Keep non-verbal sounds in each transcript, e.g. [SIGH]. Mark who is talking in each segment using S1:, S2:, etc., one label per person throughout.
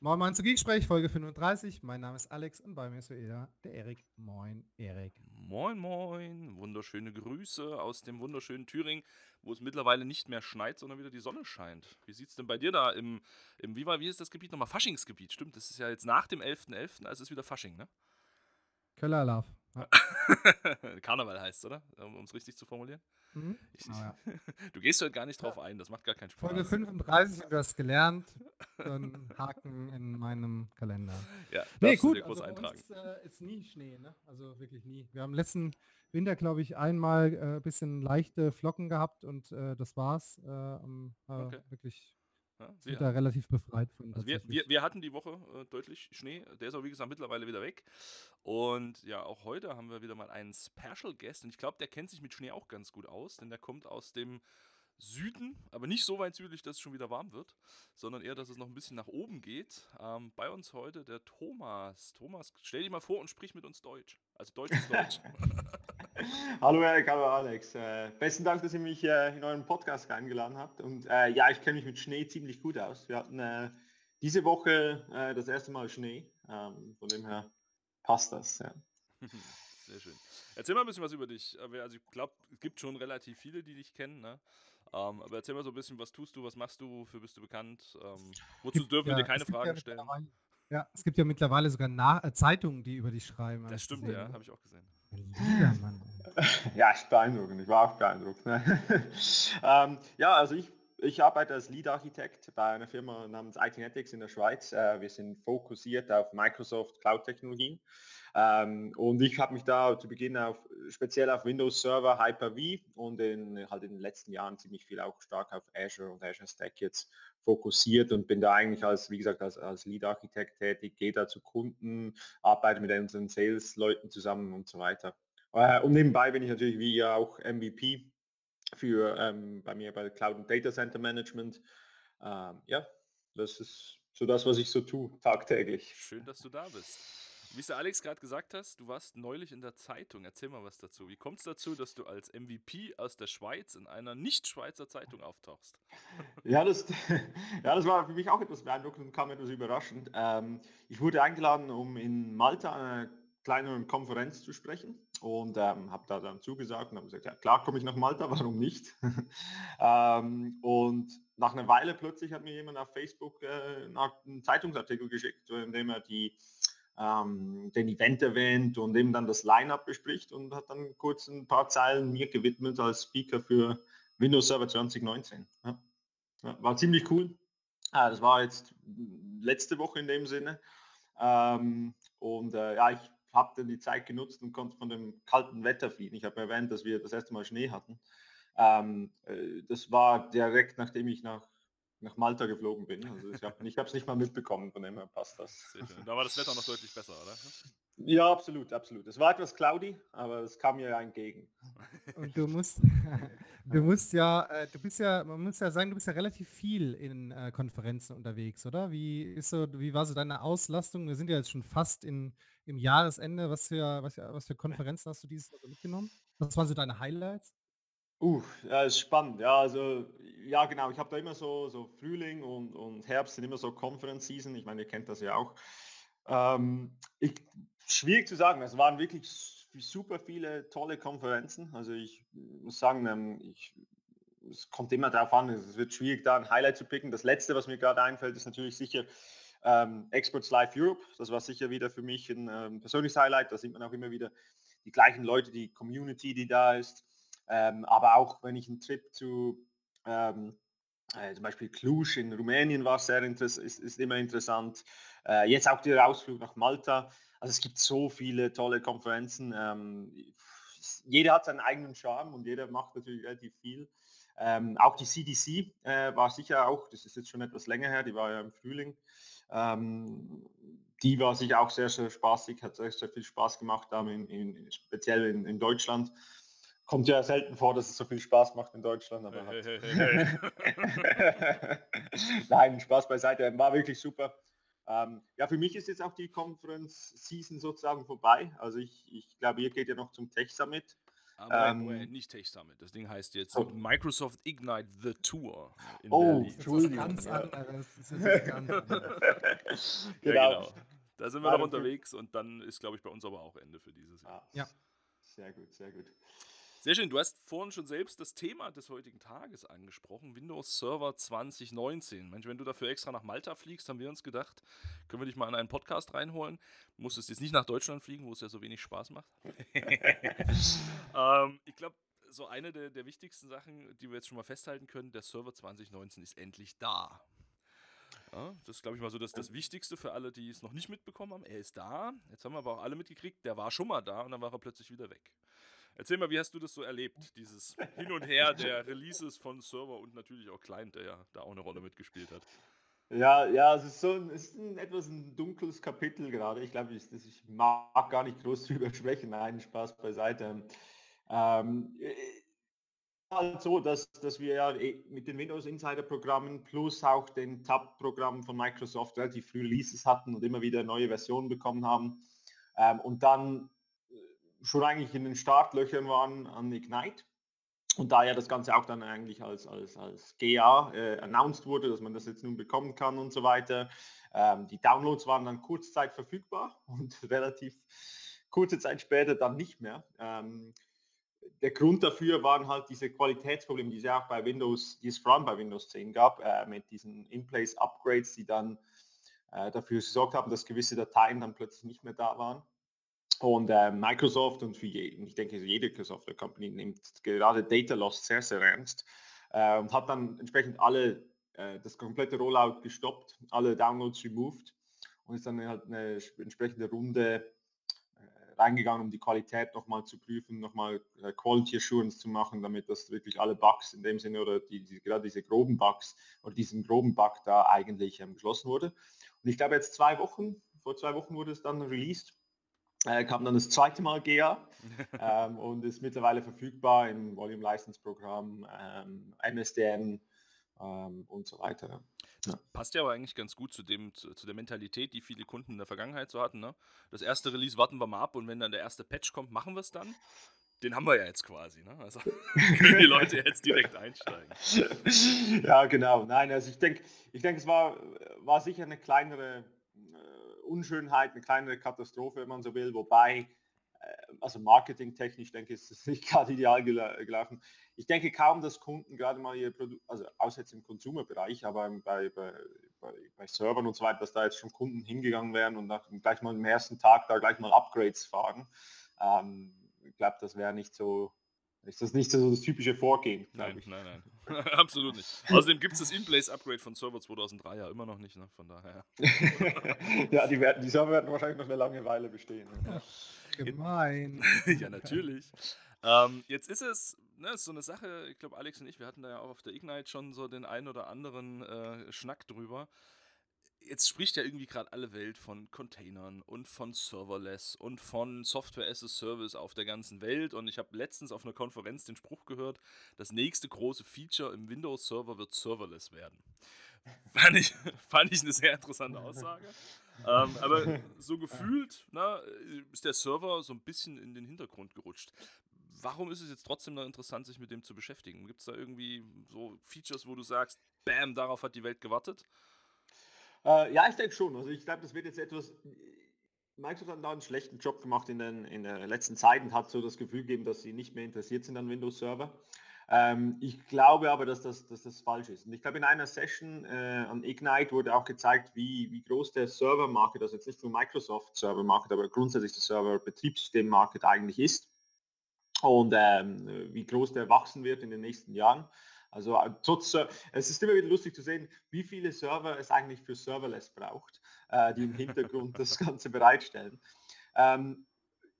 S1: Moin Moin zu Geeksprech, Folge 35. Mein Name ist Alex und bei mir ist wieder der Erik. Moin, Erik.
S2: Moin, moin. Wunderschöne Grüße aus dem wunderschönen Thüringen, wo es mittlerweile nicht mehr schneit, sondern wieder die Sonne scheint. Wie sieht es denn bei dir da im, im wie, war, wie ist das Gebiet nochmal? Faschingsgebiet, stimmt. Das ist ja jetzt nach dem 11.11., .11., also ist wieder Fasching, ne?
S1: Köller Love.
S2: Ja. [LAUGHS] Karneval heißt es, oder? Um es richtig zu formulieren.
S1: Mhm. Ich,
S2: oh, ja. [LAUGHS] Du gehst halt gar nicht drauf ein, das macht gar keinen Spaß.
S1: Folge 35, du hast gelernt. Dann Haken in meinem Kalender.
S2: Ja,
S1: nee, gut. Also eintragen. Uns, äh, ist nie Schnee, ne? Also wirklich nie. Wir haben letzten Winter, glaube ich, einmal ein äh, bisschen leichte Flocken gehabt und äh, das war's. Äh, okay. Wirklich ja, sind da relativ befreit von.
S2: Also wir, wir, wir, hatten die Woche äh, deutlich Schnee. Der ist auch, wie gesagt, mittlerweile wieder weg. Und ja, auch heute haben wir wieder mal einen Special Guest. Und ich glaube, der kennt sich mit Schnee auch ganz gut aus, denn der kommt aus dem Süden, aber nicht so weit südlich, dass es schon wieder warm wird, sondern eher, dass es noch ein bisschen nach oben geht. Ähm, bei uns heute der Thomas. Thomas, stell dich mal vor und sprich mit uns Deutsch. Also Deutsch ist Deutsch. [LAUGHS] [LAUGHS]
S3: hallo Erik, hallo Alex. Äh, besten Dank, dass ihr mich äh, in euren Podcast eingeladen habt. Und äh, ja, ich kenne mich mit Schnee ziemlich gut aus. Wir hatten äh, diese Woche äh, das erste Mal Schnee. Ähm, von dem her passt das. Ja. [LAUGHS]
S2: Sehr schön. Erzähl mal ein bisschen was über dich. Also ich glaube, es gibt schon relativ viele, die dich kennen. Ne? Ähm, aber erzähl mal so ein bisschen, was tust du, was machst du, für bist du bekannt? Ähm, wozu dürfen ja, wir dir keine Fragen ja stellen?
S1: Ja, es gibt ja mittlerweile sogar Na äh, Zeitungen, die über dich schreiben.
S2: Das stimmt, gesehen. ja, habe ich auch gesehen.
S3: Lieber Mann. [LAUGHS] ja, ich beeindruckend. Ich war auch beeindruckt. [LAUGHS] ähm, ja, also ich, ich arbeite als Lead-Architekt bei einer Firma namens ITnetics in der Schweiz. Äh, wir sind fokussiert auf Microsoft Cloud-Technologien. Ähm, und ich habe mich da zu Beginn auf, speziell auf Windows Server Hyper-V und in, halt in den letzten Jahren ziemlich viel auch stark auf Azure und Azure Stack jetzt fokussiert und bin da eigentlich als, wie gesagt, als, als Lead-Architekt tätig, gehe da zu Kunden, arbeite mit unseren Sales-Leuten zusammen und so weiter. Äh, und nebenbei bin ich natürlich wie ja auch MVP für ähm, bei mir bei Cloud und Data Center Management. Ähm, ja, das ist so das, was ich so tue, tagtäglich.
S2: Schön, dass du da bist. Wie es der Alex gerade gesagt hast, du warst neulich in der Zeitung. Erzähl mal was dazu. Wie kommt es dazu, dass du als MVP aus der Schweiz in einer Nicht-Schweizer Zeitung auftauchst? [LAUGHS]
S3: Ja das, [LAUGHS] ja, das war für mich auch etwas beeindruckend und kam etwas überraschend. Ähm, ich wurde eingeladen, um in Malta eine kleinere Konferenz zu sprechen und ähm, habe da dann zugesagt und habe gesagt, ja klar komme ich nach Malta, [LAUGHS] warum nicht? ähm, und nach einer Weile plötzlich hat mir jemand auf Facebook äh, einen Zeitungsartikel geschickt, in dem er die ähm, den Event erwähnt und eben dann das Line-up bespricht und hat dann kurz ein paar Zeilen mir gewidmet als Speaker für Windows Server 2019. Ja. War ziemlich cool. Ah, das war jetzt letzte Woche in dem Sinne. Ähm, und äh, ja, ich habe dann die Zeit genutzt und konnte von dem kalten Wetter fliehen. Ich habe erwähnt, dass wir das erste Mal Schnee hatten. Ähm, äh, das war direkt nachdem ich nach nach Malta geflogen bin. Also ich habe es nicht mal mitbekommen, von dem her passt das.
S2: Da war das Wetter noch deutlich besser, oder?
S3: Ja, absolut, absolut. Es war etwas cloudy, aber es kam mir ja entgegen.
S1: Und du musst, [LAUGHS] du musst ja, äh, du bist ja, man muss ja sagen, du bist ja relativ viel in äh, Konferenzen unterwegs, oder? Wie ist so, wie war so deine Auslastung? Wir sind ja jetzt schon fast in, im Jahresende. Was für, was, was für Konferenzen hast du dieses Jahr mitgenommen? Was waren so deine Highlights?
S3: Uh, ja, ist spannend. Ja, also ja genau, ich habe da immer so, so Frühling und, und Herbst sind immer so Conference Season. Ich meine, ihr kennt das ja auch. Ähm, ich, schwierig zu sagen, es waren wirklich super viele tolle Konferenzen. Also ich muss sagen, ähm, ich, es kommt immer darauf an, es wird schwierig, da ein Highlight zu picken. Das letzte, was mir gerade einfällt, ist natürlich sicher ähm, Experts Live Europe. Das war sicher wieder für mich ein ähm, persönliches Highlight. Da sieht man auch immer wieder die gleichen Leute, die Community, die da ist. Ähm, aber auch wenn ich einen Trip zu ähm, äh, zum Beispiel Cluj in Rumänien war sehr ist, ist immer interessant. Äh, jetzt auch der Ausflug nach Malta. Also es gibt so viele tolle Konferenzen. Ähm, jeder hat seinen eigenen Charme und jeder macht natürlich relativ viel. Ähm, auch die CDC äh, war sicher auch, das ist jetzt schon etwas länger her, die war ja im Frühling. Ähm, die war sicher auch sehr, sehr spaßig, hat sehr, sehr viel Spaß gemacht, in, in, speziell in, in Deutschland. Kommt ja selten vor, dass es so viel Spaß macht in Deutschland, aber hey, hey, hey, [LAUGHS] Nein, Spaß beiseite, war wirklich super. Ähm, ja, für mich ist jetzt auch die Conference Season sozusagen vorbei. Also ich, ich glaube, ihr geht ja noch zum Tech Summit.
S2: Aber ähm, nicht Tech Summit. Das Ding heißt jetzt oh. Microsoft Ignite the Tour.
S3: oh, Entschuldigung. Ganz anderes. [LAUGHS]
S2: genau. Ja, genau. Da sind wir noch unterwegs und dann ist, glaube ich, bei uns aber auch Ende für dieses Jahr.
S1: Ja.
S3: Sehr gut, sehr gut.
S2: Sehr schön. Du hast vorhin schon selbst das Thema des heutigen Tages angesprochen: Windows Server 2019. Mensch, wenn du dafür extra nach Malta fliegst, haben wir uns gedacht, können wir dich mal in einen Podcast reinholen. Du musstest jetzt nicht nach Deutschland fliegen, wo es ja so wenig Spaß macht. [LAUGHS] ähm, ich glaube, so eine der, der wichtigsten Sachen, die wir jetzt schon mal festhalten können: der Server 2019 ist endlich da. Ja, das ist, glaube ich, mal so das, das Wichtigste für alle, die es noch nicht mitbekommen haben. Er ist da. Jetzt haben wir aber auch alle mitgekriegt, der war schon mal da und dann war er plötzlich wieder weg. Erzähl mal, wie hast du das so erlebt, dieses Hin und Her der [LAUGHS] Releases von Server und natürlich auch Client, der ja da auch eine Rolle mitgespielt hat.
S3: Ja, ja, es ist so ein, es ist ein etwas ein dunkles Kapitel gerade. Ich glaube, ich, ich mag gar nicht groß [LAUGHS] drüber sprechen. Nein, Spaß beiseite. Ähm, halt so, dass, dass wir ja eh mit den Windows Insider Programmen plus auch den Tab-Programmen von Microsoft relativ früh Releases hatten und immer wieder neue Versionen bekommen haben. Ähm, und dann schon eigentlich in den Startlöchern waren an Ignite. Und da ja das Ganze auch dann eigentlich als, als, als GA äh, announced wurde, dass man das jetzt nun bekommen kann und so weiter. Ähm, die Downloads waren dann kurzzeit verfügbar [LAUGHS] und relativ kurze Zeit später dann nicht mehr. Ähm, der Grund dafür waren halt diese Qualitätsprobleme, die es ja auch bei Windows, die es vor allem bei Windows 10 gab, äh, mit diesen In-Place-Upgrades, die dann äh, dafür gesorgt haben, dass gewisse Dateien dann plötzlich nicht mehr da waren. Und äh, Microsoft und für jeden, ich denke, jede Software Company nimmt gerade Data Loss sehr, sehr ernst äh, und hat dann entsprechend alle, äh, das komplette Rollout gestoppt, alle Downloads removed und ist dann halt eine entsprechende Runde äh, reingegangen, um die Qualität nochmal zu prüfen, nochmal äh, Quality Assurance zu machen, damit das wirklich alle Bugs in dem Sinne oder die, die, gerade diese groben Bugs oder diesen groben Bug da eigentlich ähm, geschlossen wurde. Und ich glaube jetzt zwei Wochen, vor zwei Wochen wurde es dann released äh, kam dann das zweite Mal GEA [LAUGHS] ähm, und ist mittlerweile verfügbar im Volume License Programm, ähm, MSDN ähm, und so weiter.
S2: Das passt ja aber eigentlich ganz gut zu, dem, zu, zu, der Mentalität, die viele Kunden in der Vergangenheit so hatten. Ne? Das erste Release warten wir mal ab und wenn dann der erste Patch kommt, machen wir es dann. Den haben wir ja jetzt quasi. Ne? Also [LAUGHS] [LAUGHS] können die Leute jetzt direkt einsteigen.
S3: ja, genau. Nein, also ich denke, ich denk, es war, war sicher eine kleinere Unschönheit, eine kleine Katastrophe, wenn man so will, wobei, äh, also marketingtechnisch denke ich, ist es nicht [LAUGHS] gerade ideal gelaufen. Ich denke kaum, dass Kunden gerade mal ihr Produkt, also außer jetzt im Consumer-Bereich, aber bei, bei, bei, bei, Servern und so weiter, dass da jetzt schon Kunden hingegangen wären und nach, gleich mal im ersten Tag da gleich mal Upgrades fahren. Ähm, ich glaube, das wäre nicht so ist das nicht so das typische Vorgehen?
S2: Nein, nein, nein. [LAUGHS] Absolut nicht. Außerdem gibt es das In-Place-Upgrade von Server 2003 ja immer noch nicht, ne? von daher. [LAUGHS]
S3: ja, die, werden, die Server werden wahrscheinlich noch eine lange Weile bestehen. Ne?
S1: Gemein. [LAUGHS]
S2: ja, natürlich. Ähm, jetzt ist es ne, ist so eine Sache, ich glaube, Alex und ich, wir hatten da ja auch auf der Ignite schon so den ein oder anderen äh, Schnack drüber jetzt spricht ja irgendwie gerade alle Welt von Containern und von Serverless und von Software as a Service auf der ganzen Welt. Und ich habe letztens auf einer Konferenz den Spruch gehört, das nächste große Feature im Windows-Server wird Serverless werden. [LAUGHS] Fand ich, fand ich eine sehr interessante Aussage. ähm, aber so [LAUGHS] gefühlt na, ist der Server so ein bisschen in den Hintergrund gerutscht. Warum ist es jetzt trotzdem noch interessant, sich mit dem zu beschäftigen? Gibt es da irgendwie so Features, wo du sagst, bam, darauf hat die Welt gewartet?
S3: Äh, ja, ich denke schon. Also ich glaube, das wird jetzt etwas. Microsoft hat da einen schlechten Job gemacht in, den, in der letzten Zeit und hat so das Gefühl gegeben, dass sie nicht mehr interessiert sind an Windows Server. Ähm, ich glaube aber, dass das, dass das falsch ist. Und ich glaube, in einer Session äh, an Ignite wurde auch gezeigt, wie, wie groß der Server-Market, also jetzt nicht nur Microsoft Server-Market, aber grundsätzlich der Server-Betriebssystem-Market eigentlich ist und ähm, wie groß der wachsen wird in den nächsten Jahren. Also äh, trotz, es ist immer wieder lustig zu sehen, wie viele Server es eigentlich für Serverless braucht, äh, die im Hintergrund das [LAUGHS] Ganze bereitstellen. Ähm,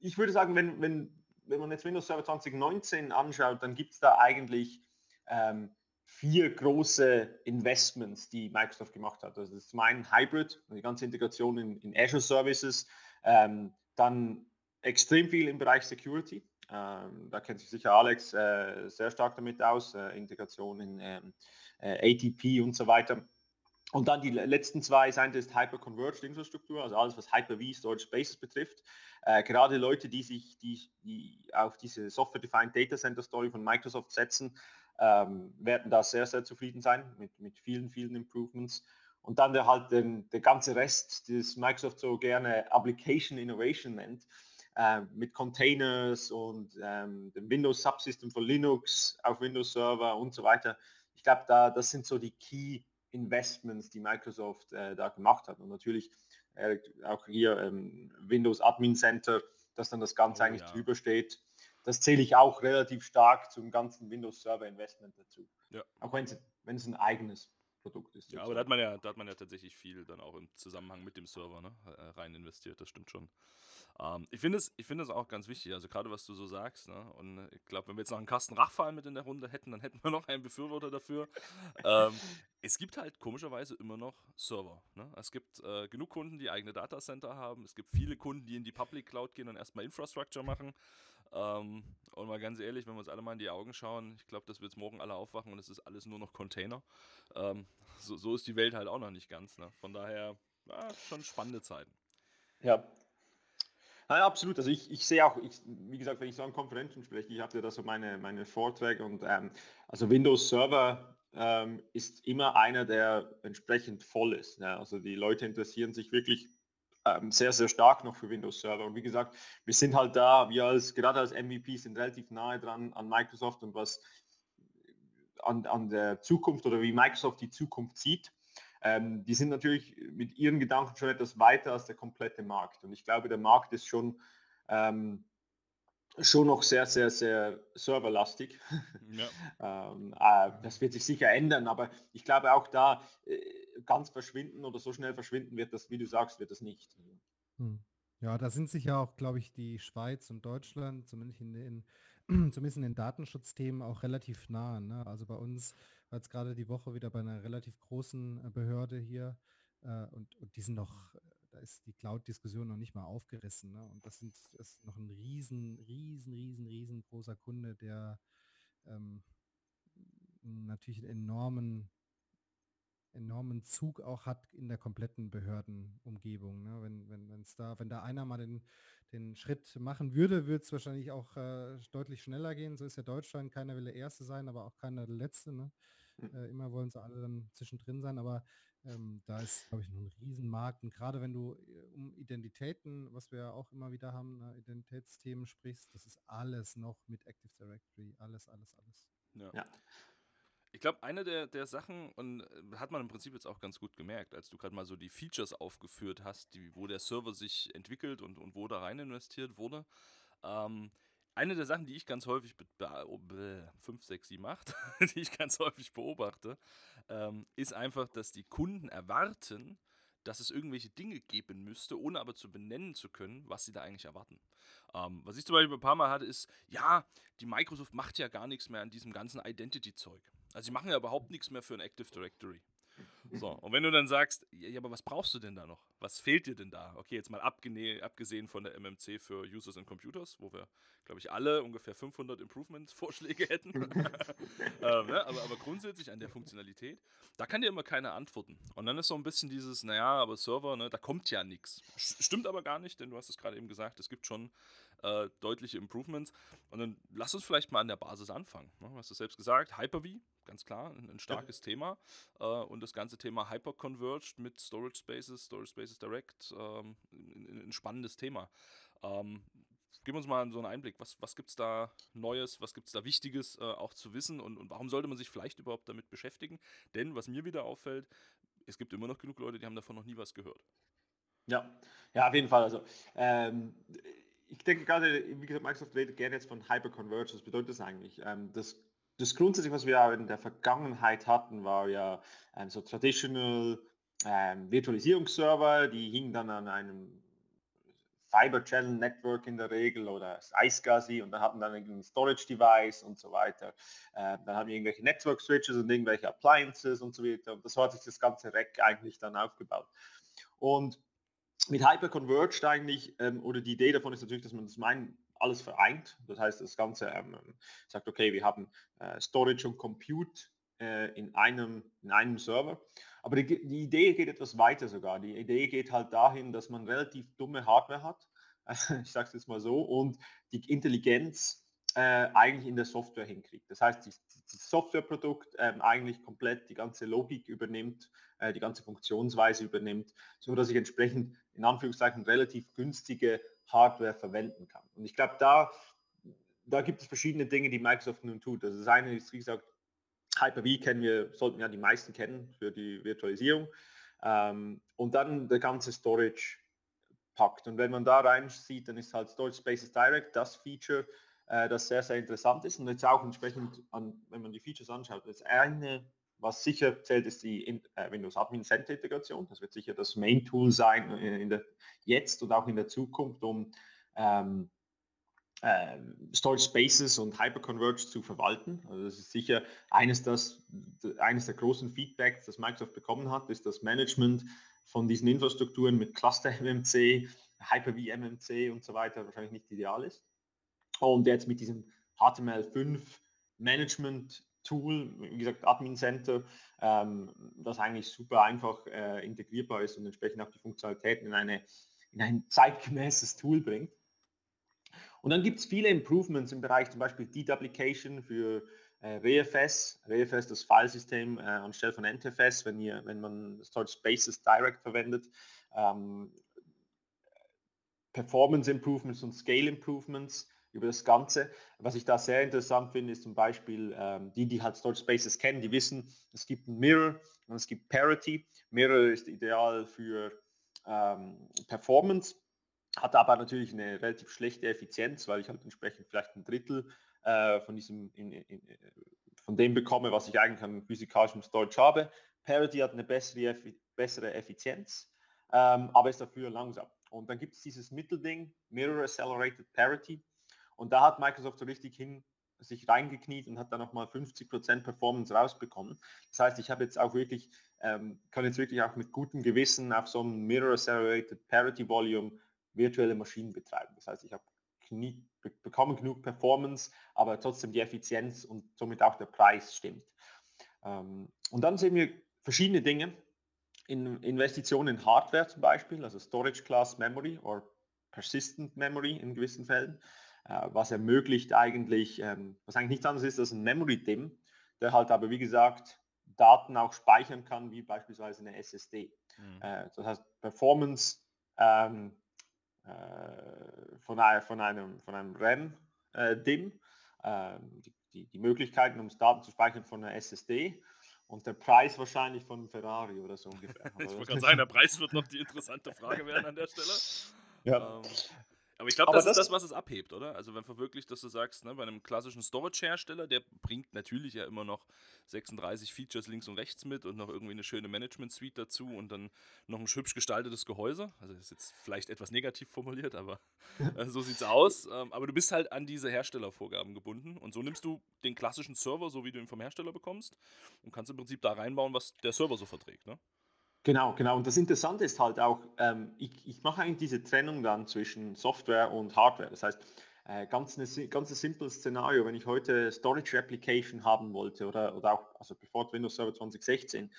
S3: ich würde sagen, wenn, wenn, wenn man jetzt Windows Server 2019 anschaut, dann gibt es da eigentlich ähm, vier große Investments, die Microsoft gemacht hat. Also das ist zum einen Hybrid, die ganze Integration in, in Azure Services, ähm, dann extrem viel im Bereich Security, ähm, da kennt sich sicher Alex äh, sehr stark damit aus, äh, Integration in ähm, äh, ATP und so weiter. Und dann die letzten zwei sind das Hyper-Converged Infrastruktur, also alles, was Hyper-V Storage Spaces betrifft. Äh, gerade Leute, die sich die, die auf diese Software-Defined Data Center Story von Microsoft setzen, ähm, werden da sehr, sehr zufrieden sein mit, mit vielen, vielen Improvements. und dann der halt den, der ganze Rest, das Microsoft so gerne Application Innovation nennt, äh, mit Containers und ähm, dem Windows Subsystem für Linux auf Windows Server und so weiter. Ich glaube, da das sind so die Key Investments, die Microsoft äh, da gemacht hat. Und natürlich äh, auch hier ähm, Windows Admin Center, dass dann das Ganze oh, eigentlich ja. drüber steht. Das zähle ich auch relativ stark zum ganzen Windows Server Investment dazu. Ja. Auch wenn es ein eigenes Produkt ist.
S2: Ja, aber da hat man ja, da hat man ja tatsächlich viel dann auch im Zusammenhang mit dem Server ne, äh, rein investiert, das stimmt schon. Ähm, ich finde es, es auch ganz wichtig, also gerade was du so sagst, ne? Und ich glaube, wenn wir jetzt noch einen Carsten Rachfall mit in der Runde hätten, dann hätten wir [LAUGHS] noch einen Befürworter dafür. ähm, es gibt halt komischerweise immer noch Server. Ne? Es gibt äh, genug Kunden, die eigene Datacenter haben. Es gibt viele Kunden, die in die Public Cloud gehen und erstmal Infrastructure machen. Ähm, und mal ganz ehrlich, wenn wir uns alle mal in die Augen schauen, ich glaube, dass wir jetzt morgen alle aufwachen und es ist alles nur noch Container. Ähm, so, so, ist die Welt halt auch noch nicht ganz. Ne? Von daher, ja, schon spannende Zeiten.
S3: Ja, ja, absolut. Also ich, ich sehe auch, ich, wie gesagt, wenn ich so an Konferenzen spreche, ich habe ja da so meine, meine Vorträge und ähm, also Windows Server ähm, ist immer einer, der entsprechend voll ist. Ja. Also die Leute interessieren sich wirklich ähm, sehr, sehr stark noch für Windows Server. Und wie gesagt, wir sind halt da, wir als, gerade als MVP sind relativ nahe dran an Microsoft und was an, an der Zukunft oder wie Microsoft die Zukunft sieht. Ähm, die sind natürlich mit ihren Gedanken schon etwas weiter als der komplette Markt. Und ich glaube, der Markt ist schon, ähm, schon noch sehr, sehr, sehr serverlastig. Ja. [LAUGHS] ähm, äh, das wird sich sicher ändern, aber ich glaube auch da äh, ganz verschwinden oder so schnell verschwinden wird das, wie du sagst, wird das nicht.
S1: Hm. Ja, da sind sich ja auch, glaube ich, die Schweiz und Deutschland, zumindest in den, [CLEARS THROAT] zumindest in den Datenschutzthemen, auch relativ nah. Ne? Also bei uns war jetzt gerade die Woche wieder bei einer relativ großen äh, Behörde hier äh, und, und die sind noch, da ist die Cloud-Diskussion noch nicht mal aufgerissen. Ne? Und das, sind, das ist noch ein riesen, riesen, riesen, riesengroßer Kunde, der ähm, natürlich einen enormen enormen Zug auch hat in der kompletten Behördenumgebung. Ne? Wenn, wenn, wenn's da, wenn da einer mal den, den Schritt machen würde, würde es wahrscheinlich auch äh, deutlich schneller gehen. So ist ja Deutschland, keiner will der Erste sein, aber auch keiner der Letzte. Ne? Hm. Äh, immer wollen sie alle dann zwischendrin sein, aber ähm, da ist, glaube ich, noch ein Riesenmarkt. Und gerade wenn du äh, um Identitäten, was wir ja auch immer wieder haben, ne, Identitätsthemen sprichst, das ist alles noch mit Active Directory. Alles, alles, alles.
S2: Ja. ja. Ich glaube, eine der, der Sachen, und äh, hat man im Prinzip jetzt auch ganz gut gemerkt, als du gerade mal so die Features aufgeführt hast, die, wo der Server sich entwickelt und, und wo da rein investiert wurde. Ähm, eine der Sachen, die ich ganz häufig, 5, 6, 7, 8, die ich ganz häufig beobachte, ähm, ist einfach, dass die Kunden erwarten, dass es irgendwelche Dinge geben müsste, ohne aber zu benennen zu können, was sie da eigentlich erwarten. Ähm, was ich zum Beispiel ein paar Mal hatte, ist, ja, die Microsoft macht ja gar nichts mehr an diesem ganzen Identity-Zeug. Also sie machen ja überhaupt nichts mehr für ein Active Directory. So, und wenn du dann sagst, ja, aber was brauchst du denn da noch? Was fehlt dir denn da? Okay, jetzt mal abgesehen von der MMC für Users and Computers, wo wir, glaube ich, alle ungefähr 500 Improvement-Vorschläge [LAUGHS] hätten. [LAUGHS] ähm, ne? aber, aber grundsätzlich an der Funktionalität, da kann dir immer keiner antworten. Und dann ist so ein bisschen dieses, naja, aber Server, ne, da kommt ja nichts. Stimmt aber gar nicht, denn du hast es gerade eben gesagt, es gibt schon äh, deutliche Improvements. Und dann lass uns vielleicht mal an der Basis anfangen. Ne? Du hast es selbst gesagt, Hyper-V, ganz klar, ein, ein starkes ja. Thema. Äh, und das ganze Thema Hyper-Converged mit Storage Spaces, Storage Spaces Direct, ähm, ein, ein, spannendes Thema. Ähm, gib uns mal so einen Einblick. Was, was gibt es da Neues, was gibt es da Wichtiges äh, auch zu wissen und, und warum sollte man sich vielleicht überhaupt damit beschäftigen? Denn was mir wieder auffällt, es gibt immer noch genug Leute, die haben davon noch nie was gehört.
S3: Ja, ja, auf jeden Fall. Also ähm, ich denke gerade, wie gesagt, Microsoft redet gerne jetzt von Hyperconvergence. Was bedeutet das eigentlich? Ähm, das, das grundsätzlich, was wir in der Vergangenheit hatten, war ja ähm, so traditional ähm, Virtualisierungsserver, die hingen dann an einem Fiber Channel Network in der Regel oder iSCSI und dann hatten dann ein Storage Device und so weiter. Äh, dann haben wir irgendwelche Network Switches und irgendwelche Appliances und so weiter und das hat sich das ganze Rack eigentlich dann aufgebaut. Und mit Hyperconverged eigentlich, ähm, oder die Idee davon ist natürlich, dass man das meint, alles vereint. Das heißt, das Ganze ähm, sagt, okay, wir haben äh, Storage und Compute äh, in, einem, in einem Server. Aber die, die, Idee geht etwas weiter sogar. Die Idee geht halt dahin, dass man relativ dumme Hardware hat, [LAUGHS] ich sage es jetzt mal so, und die Intelligenz äh, eigentlich in der Software hinkriegt. Das heißt, das Softwareprodukt ähm, eigentlich komplett die ganze Logik übernimmt, äh, die ganze Funktionsweise übernimmt, so dass ich entsprechend in Anführungszeichen relativ günstige Hardware verwenden kann. Und ich glaube, da, da gibt es verschiedene Dinge, die Microsoft nun tut. Also das eine ist, wie gesagt, Hyper-V kennen wir, sollten ja die meisten kennen für die Virtualisierung. Ähm, und dann der ganze Storage packt. Und wenn man da rein sieht, dann ist halt Storage Spaces Direct das Feature, äh, das sehr, sehr interessant ist und jetzt auch entsprechend, an, wenn man die Features anschaut, das eine, was sicher zählt, ist die äh, Windows Admin Center Integration. Das wird sicher das Main Tool sein in, in der, jetzt und auch in der Zukunft, um ähm, äh, Storage Spaces und Hyperconverged zu verwalten. Also das ist sicher eines, das, eines der großen Feedbacks, das Microsoft bekommen hat, ist das Management von diesen Infrastrukturen mit Cluster MMC, Hyper-V MMC und so weiter wahrscheinlich nicht ideal ist. Und jetzt mit diesem HTML5 Management Tool, wie gesagt Admin Center, ähm, das eigentlich super einfach äh, integrierbar ist und entsprechend auch die Funktionalitäten in, eine, in ein zeitgemäßes Tool bringt. Und dann gibt es viele Improvements im Bereich zum Beispiel Deduplication für äh, ReFS, ReFS das Filesystem äh, anstelle von NTFS, wenn, ihr, wenn man Storage Spaces Direct verwendet. Ähm, Performance Improvements und Scale Improvements über das Ganze. Was ich da sehr interessant finde, ist zum Beispiel ähm, die, die halt Storage Spaces kennen, die wissen, es gibt ein Mirror und es gibt Parity. Mirror ist ideal für ähm, Performance, hat aber natürlich eine relativ schlechte Effizienz, weil ich halt entsprechend vielleicht ein Drittel äh, von diesem in, in, von dem bekomme, was ich eigentlich an physikalischem Storage habe. Parity hat eine bessere, bessere Effizienz, ähm, aber ist dafür langsam. Und dann gibt es dieses Mittelding, Mirror Accelerated Parity. Und da hat Microsoft so richtig hin sich reingekniet und hat dann nochmal 50% Performance rausbekommen. Das heißt, ich habe jetzt auch wirklich, ähm, kann jetzt wirklich auch mit gutem Gewissen auf so einem Mirror Accelerated Parity Volume virtuelle Maschinen betreiben. Das heißt, ich habe bekomme genug Performance, aber trotzdem die Effizienz und somit auch der Preis stimmt. Ähm, und dann sehen wir verschiedene Dinge. In Investitionen in Hardware zum Beispiel, also Storage Class Memory oder Persistent Memory in gewissen Fällen. Äh, was ermöglicht eigentlich, ähm, was eigentlich nichts anderes ist als ein Memory-DIM, der halt aber wie gesagt Daten auch speichern kann, wie beispielsweise eine SSD. Mhm. Äh, das heißt, Performance ähm, äh, von, von, einem, von einem RAM-DIM, ähm, die, die, die, Möglichkeiten, um Daten zu speichern von einer SSD und der Preis wahrscheinlich von Ferrari oder so ungefähr. [LAUGHS]
S2: ich wollte gerade sagen, [LAUGHS] der Preis wird noch die interessante Frage werden an der Stelle. Ja. Ähm, aber ich glaube, das, das, ist das, was es abhebt, oder? Also wenn verwirklicht, dass du sagst, ne, bei einem klassischen Storage-Hersteller, der bringt natürlich ja immer noch 36 Features links und rechts mit und noch irgendwie eine schöne Management-Suite dazu und dann noch ein hübsch gestaltetes Gehäuse. Also das ist jetzt vielleicht etwas negativ formuliert, aber äh, [LAUGHS] [LAUGHS] so sieht es aus. Ähm, aber du bist halt an diese Herstellervorgaben gebunden und so nimmst du den klassischen Server, so wie du ihn vom Hersteller bekommst und kannst im Prinzip da reinbauen, was der Server so verträgt, ne?
S3: Genau, genau. Und das Interessante ist halt auch, ähm, ich, ich mache eigentlich diese Trennung dann zwischen Software und Hardware. Das heißt, äh, ganz, eine, ganz ein simples Szenario, wenn ich heute Storage Replication haben wollte oder, oder auch, also bevor Windows Server 2016,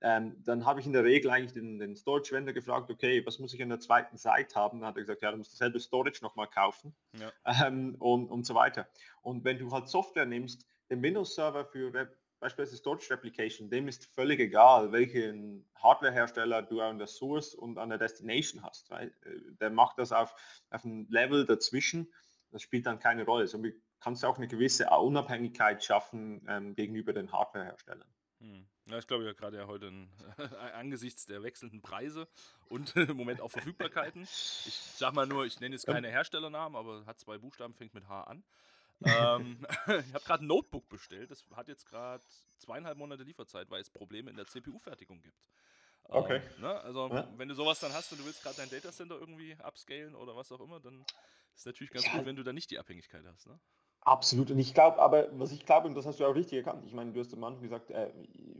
S3: ähm, dann habe ich in der Regel eigentlich den, den Storage-Vendor gefragt, okay, was muss ich an der zweiten Seite haben? Dann hat er gesagt, ja, du musst dasselbe Storage nochmal kaufen ja. ähm, und, und so weiter. Und wenn du halt Software nimmst, den Windows Server für Web beispielsweise Storage Replication, dem ist völlig egal, welchen Hardwarehersteller du an der Source und an der Destination hast. Right? Äh, der macht das auf, auf einem Level dazwischen. Das spielt dann keine Rolle. Somit kannst du auch eine gewisse Unabhängigkeit schaffen ähm, gegenüber den Hardwareherstellern.
S2: Hm. Ja, ich glaube ja gerade ja heute [LAUGHS] ein, angesichts der wechselnden Preise und [LAUGHS] im Moment auch Verfügbarkeiten. Ich sag mal nur, ich nenne jetzt keine Herstellernamen, aber hat zwei Buchstaben, fängt mit H an ähm, [LAUGHS] [LAUGHS] ich habe gerade ein Notebook bestellt. Das hat jetzt gerade zweieinhalb Monate Lieferzeit, weil es Probleme in der CPU-Fertigung gibt.
S3: Okay.
S2: Ähm, ne? Also, ja. wenn du sowas dann hast und du willst gerade dein Datacenter irgendwie upscalen oder was auch immer, dann ist es natürlich ganz ja. gut, wenn du da nicht die Abhängigkeit hast. Ne?
S3: Absolut. Und ich glaube aber, was ich glaube, und das hast du auch richtig erkannt, ich meine, du hast am Anfang gesagt, äh,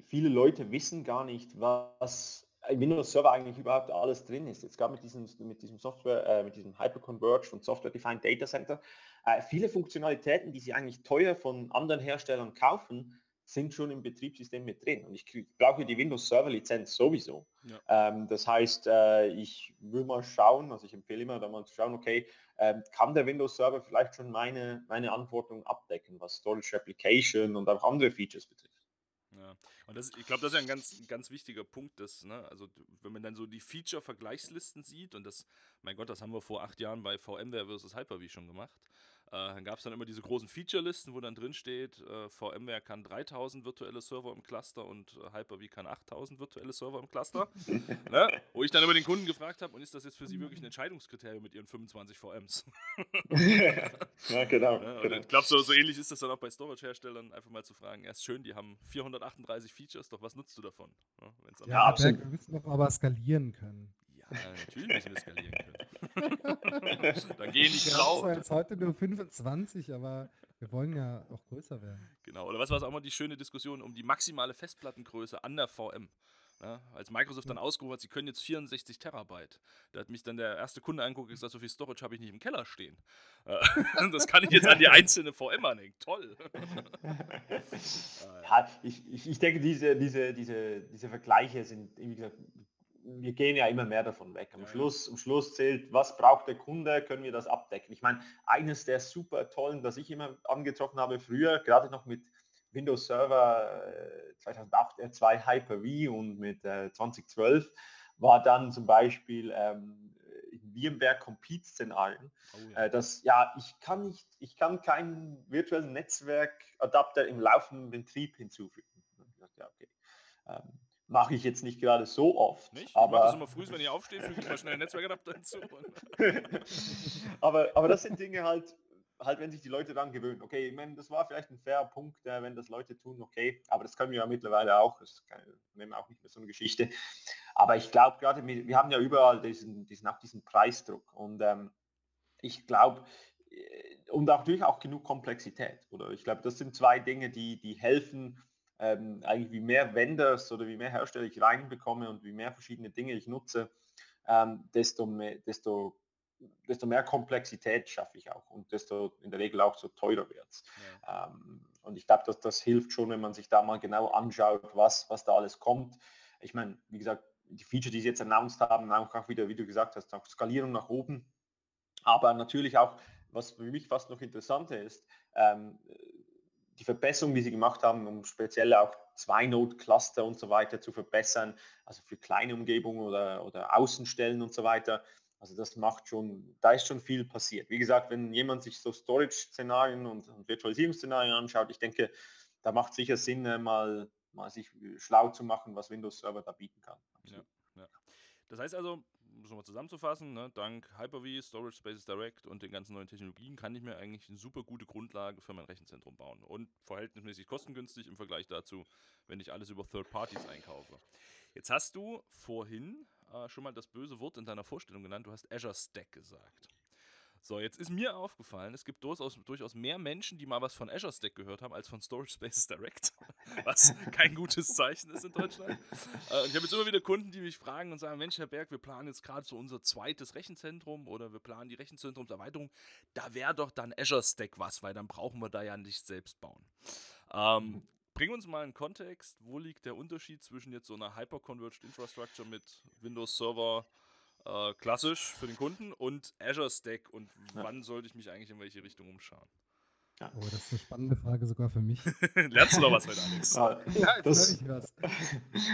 S3: viele Leute wissen gar nicht, was im Windows Server eigentlich überhaupt alles drin ist. Jetzt gerade mit diesem, mit diesem Software, äh, mit diesem Hyperconverged und Software Defined Data Center, äh, viele Funktionalitäten, die sie eigentlich teuer von anderen Herstellern kaufen, sind schon im Betriebssystem mit drin. Und ich brauche die Windows Server Lizenz sowieso. Ja. Ähm, das heißt, äh, ich will mal schauen, also ich empfehle immer da mal zu schauen, okay, ähm, kann der Windows Server vielleicht schon meine, meine Anforderungen abdecken, was Storage Replication und auch andere Features betrifft.
S2: Ja, und das, ich glaube, das ist ja ein ganz, ganz wichtiger Punkt, dass, ne, also wenn man dann so die Feature-Vergleichslisten sieht und das, mein Gott, das haben wir vor acht Jahren bei VMware versus Hyper-V schon gemacht, dann gab es dann immer diese großen Feature-Listen, wo dann drin steht, äh, VMware kann 3000 virtuelle Server im Cluster und äh, Hyper-V kann 8000 virtuelle Server im Cluster. [LAUGHS] ne? Wo ich dann immer den Kunden gefragt habe, und ist das jetzt für Sie wirklich ein Entscheidungskriterium mit Ihren 25 VMs? [LAUGHS]
S3: ja, genau.
S2: Ja, genau. Ich glaube, so, so ähnlich ist das dann auch bei Storage-Herstellern, einfach mal zu fragen, erst schön, die haben 438 Features, doch was nutzt du davon?
S1: Ja, ja absolut. Wir müssen doch aber skalieren können.
S2: Ja, natürlich müssen wir skalieren können. [LAUGHS] Dann gehen die Cloud.
S1: Wir jetzt heute nur 25, aber wir wollen ja auch größer werden.
S2: Genau, oder was war es auch mal die schöne Diskussion um die maximale Festplattengröße an der VM? Ja, als Microsoft dann ausgerufen hat, sie können jetzt 64 Terabyte. Da hat mich dann der erste Kunde angeguckt und gesagt, so viel Storage habe ich nicht im Keller stehen. [LAUGHS] das kann ich jetzt an die einzelne VM anhängen. Toll. [LAUGHS]
S3: ja, ich, ich, ich denke, diese, diese, diese, diese Vergleiche sind, wie gesagt, wir gehen ja immer mehr davon weg. Am, Schluss, am Schluss zählt, was braucht der Kunde, können wir das abdecken. Ich meine, eines der super tollen, das ich immer angetroffen habe früher, gerade noch mit Windows Server 2008 äh, R2 Hyper-V und mit äh, 2012, war dann zum Beispiel ähm, VMware Compete-Szenarien, oh ja. äh, dass ja, ich kann nicht, ich kann keinen virtuellen Netzwerkadapter im laufenden Betrieb hinzufügen. Ja, okay. Ähm, Mache ich jetzt nicht gerade so oft.
S2: Nicht? Aber ich mache das immer früh, wenn ich aufstehe, füge ich mal schnell einen Netzwerkadapter hinzu. [LAUGHS]
S3: aber, aber das sind Dinge halt, halt, wenn sich die Leute dann gewöhnen. Okay, ich meine, das war vielleicht ein fairer Punkt, äh, wenn das Leute tun, okay, aber das können wir ja mittlerweile auch. Das nehmen wir auch nicht mehr so eine Geschichte. Aber ich glaube gerade, wir, wir, haben ja überall diesen, diesen, auch diesen Preisdruck. Und ähm, ich glaube, äh, und auch natürlich auch genug Komplexität. Oder ich glaube, das sind zwei Dinge, die, die helfen, ähm, eigentlich wie mehr Vendors oder wie mehr Hersteller ich reinbekomme und wie mehr verschiedene Dinge ich nutze, ähm, desto, mehr, desto, desto mehr Komplexität schaffe ich auch und desto in der Regel auch so teurer wird es. Ja. Ähm, und ich glaube, dass das hilft schon, wenn man sich da mal genau anschaut, was, was da alles kommt. Ich meine, wie gesagt, die Feature, die sie jetzt announced haben, auch wieder, wie du gesagt hast, auch Skalierung nach oben. Aber natürlich auch, was für mich fast noch interessanter ist, ähm, die Verbesserung, die sie gemacht haben, um speziell auch Zwei-Node-Cluster und so weiter zu verbessern, also für kleine Umgebungen oder, oder Außenstellen und so weiter. Also das macht schon, da ist schon viel passiert. Wie gesagt, wenn jemand sich so Storage-Szenarien und, und Virtualisierungsszenarien anschaut, ich denke, da macht sicher Sinn, äh, mal, mal sich schlau zu machen, was Windows Server da bieten kann.
S2: Ja, ja. Das heißt also, um es nochmal zusammenzufassen, ne, dank Hyper-V, Storage Spaces Direct und den ganzen neuen Technologien kann ich mir eigentlich eine super gute Grundlage für mein Rechenzentrum bauen und verhältnismäßig kostengünstig im Vergleich dazu, wenn ich alles über Third Parties einkaufe. Jetzt hast du vorhin äh, schon mal das böse Wort in deiner Vorstellung genannt, du hast Azure Stack gesagt. So, jetzt ist mir aufgefallen, es gibt durchaus, durchaus mehr Menschen, die mal was von Azure Stack gehört haben, als von Storage Spaces Direct, [LAUGHS] was kein gutes Zeichen ist in Deutschland. Äh, ich habe jetzt immer wieder Kunden, die mich fragen und sagen, Mensch, Herr Berg, wir planen jetzt gerade so unser zweites Rechenzentrum oder wir planen die Rechenzentrumserweiterung. Da wäre doch dann Azure Stack was, weil dann brauchen wir da ja nicht selbst bauen. Ähm, bring uns mal einen Kontext, wo liegt der Unterschied zwischen jetzt so einer Hyper-Converged Infrastructure mit Windows Server äh, klassisch für den Kunden und Azure Stack und ja. wann sollte ich mich eigentlich in welche Richtung umschauen?
S1: Ja. Oh, das ist eine spannende Frage sogar für mich. [LAUGHS]
S2: Lernst du noch was heute, Alex?
S1: Ja, [LAUGHS] ja jetzt das, ich was.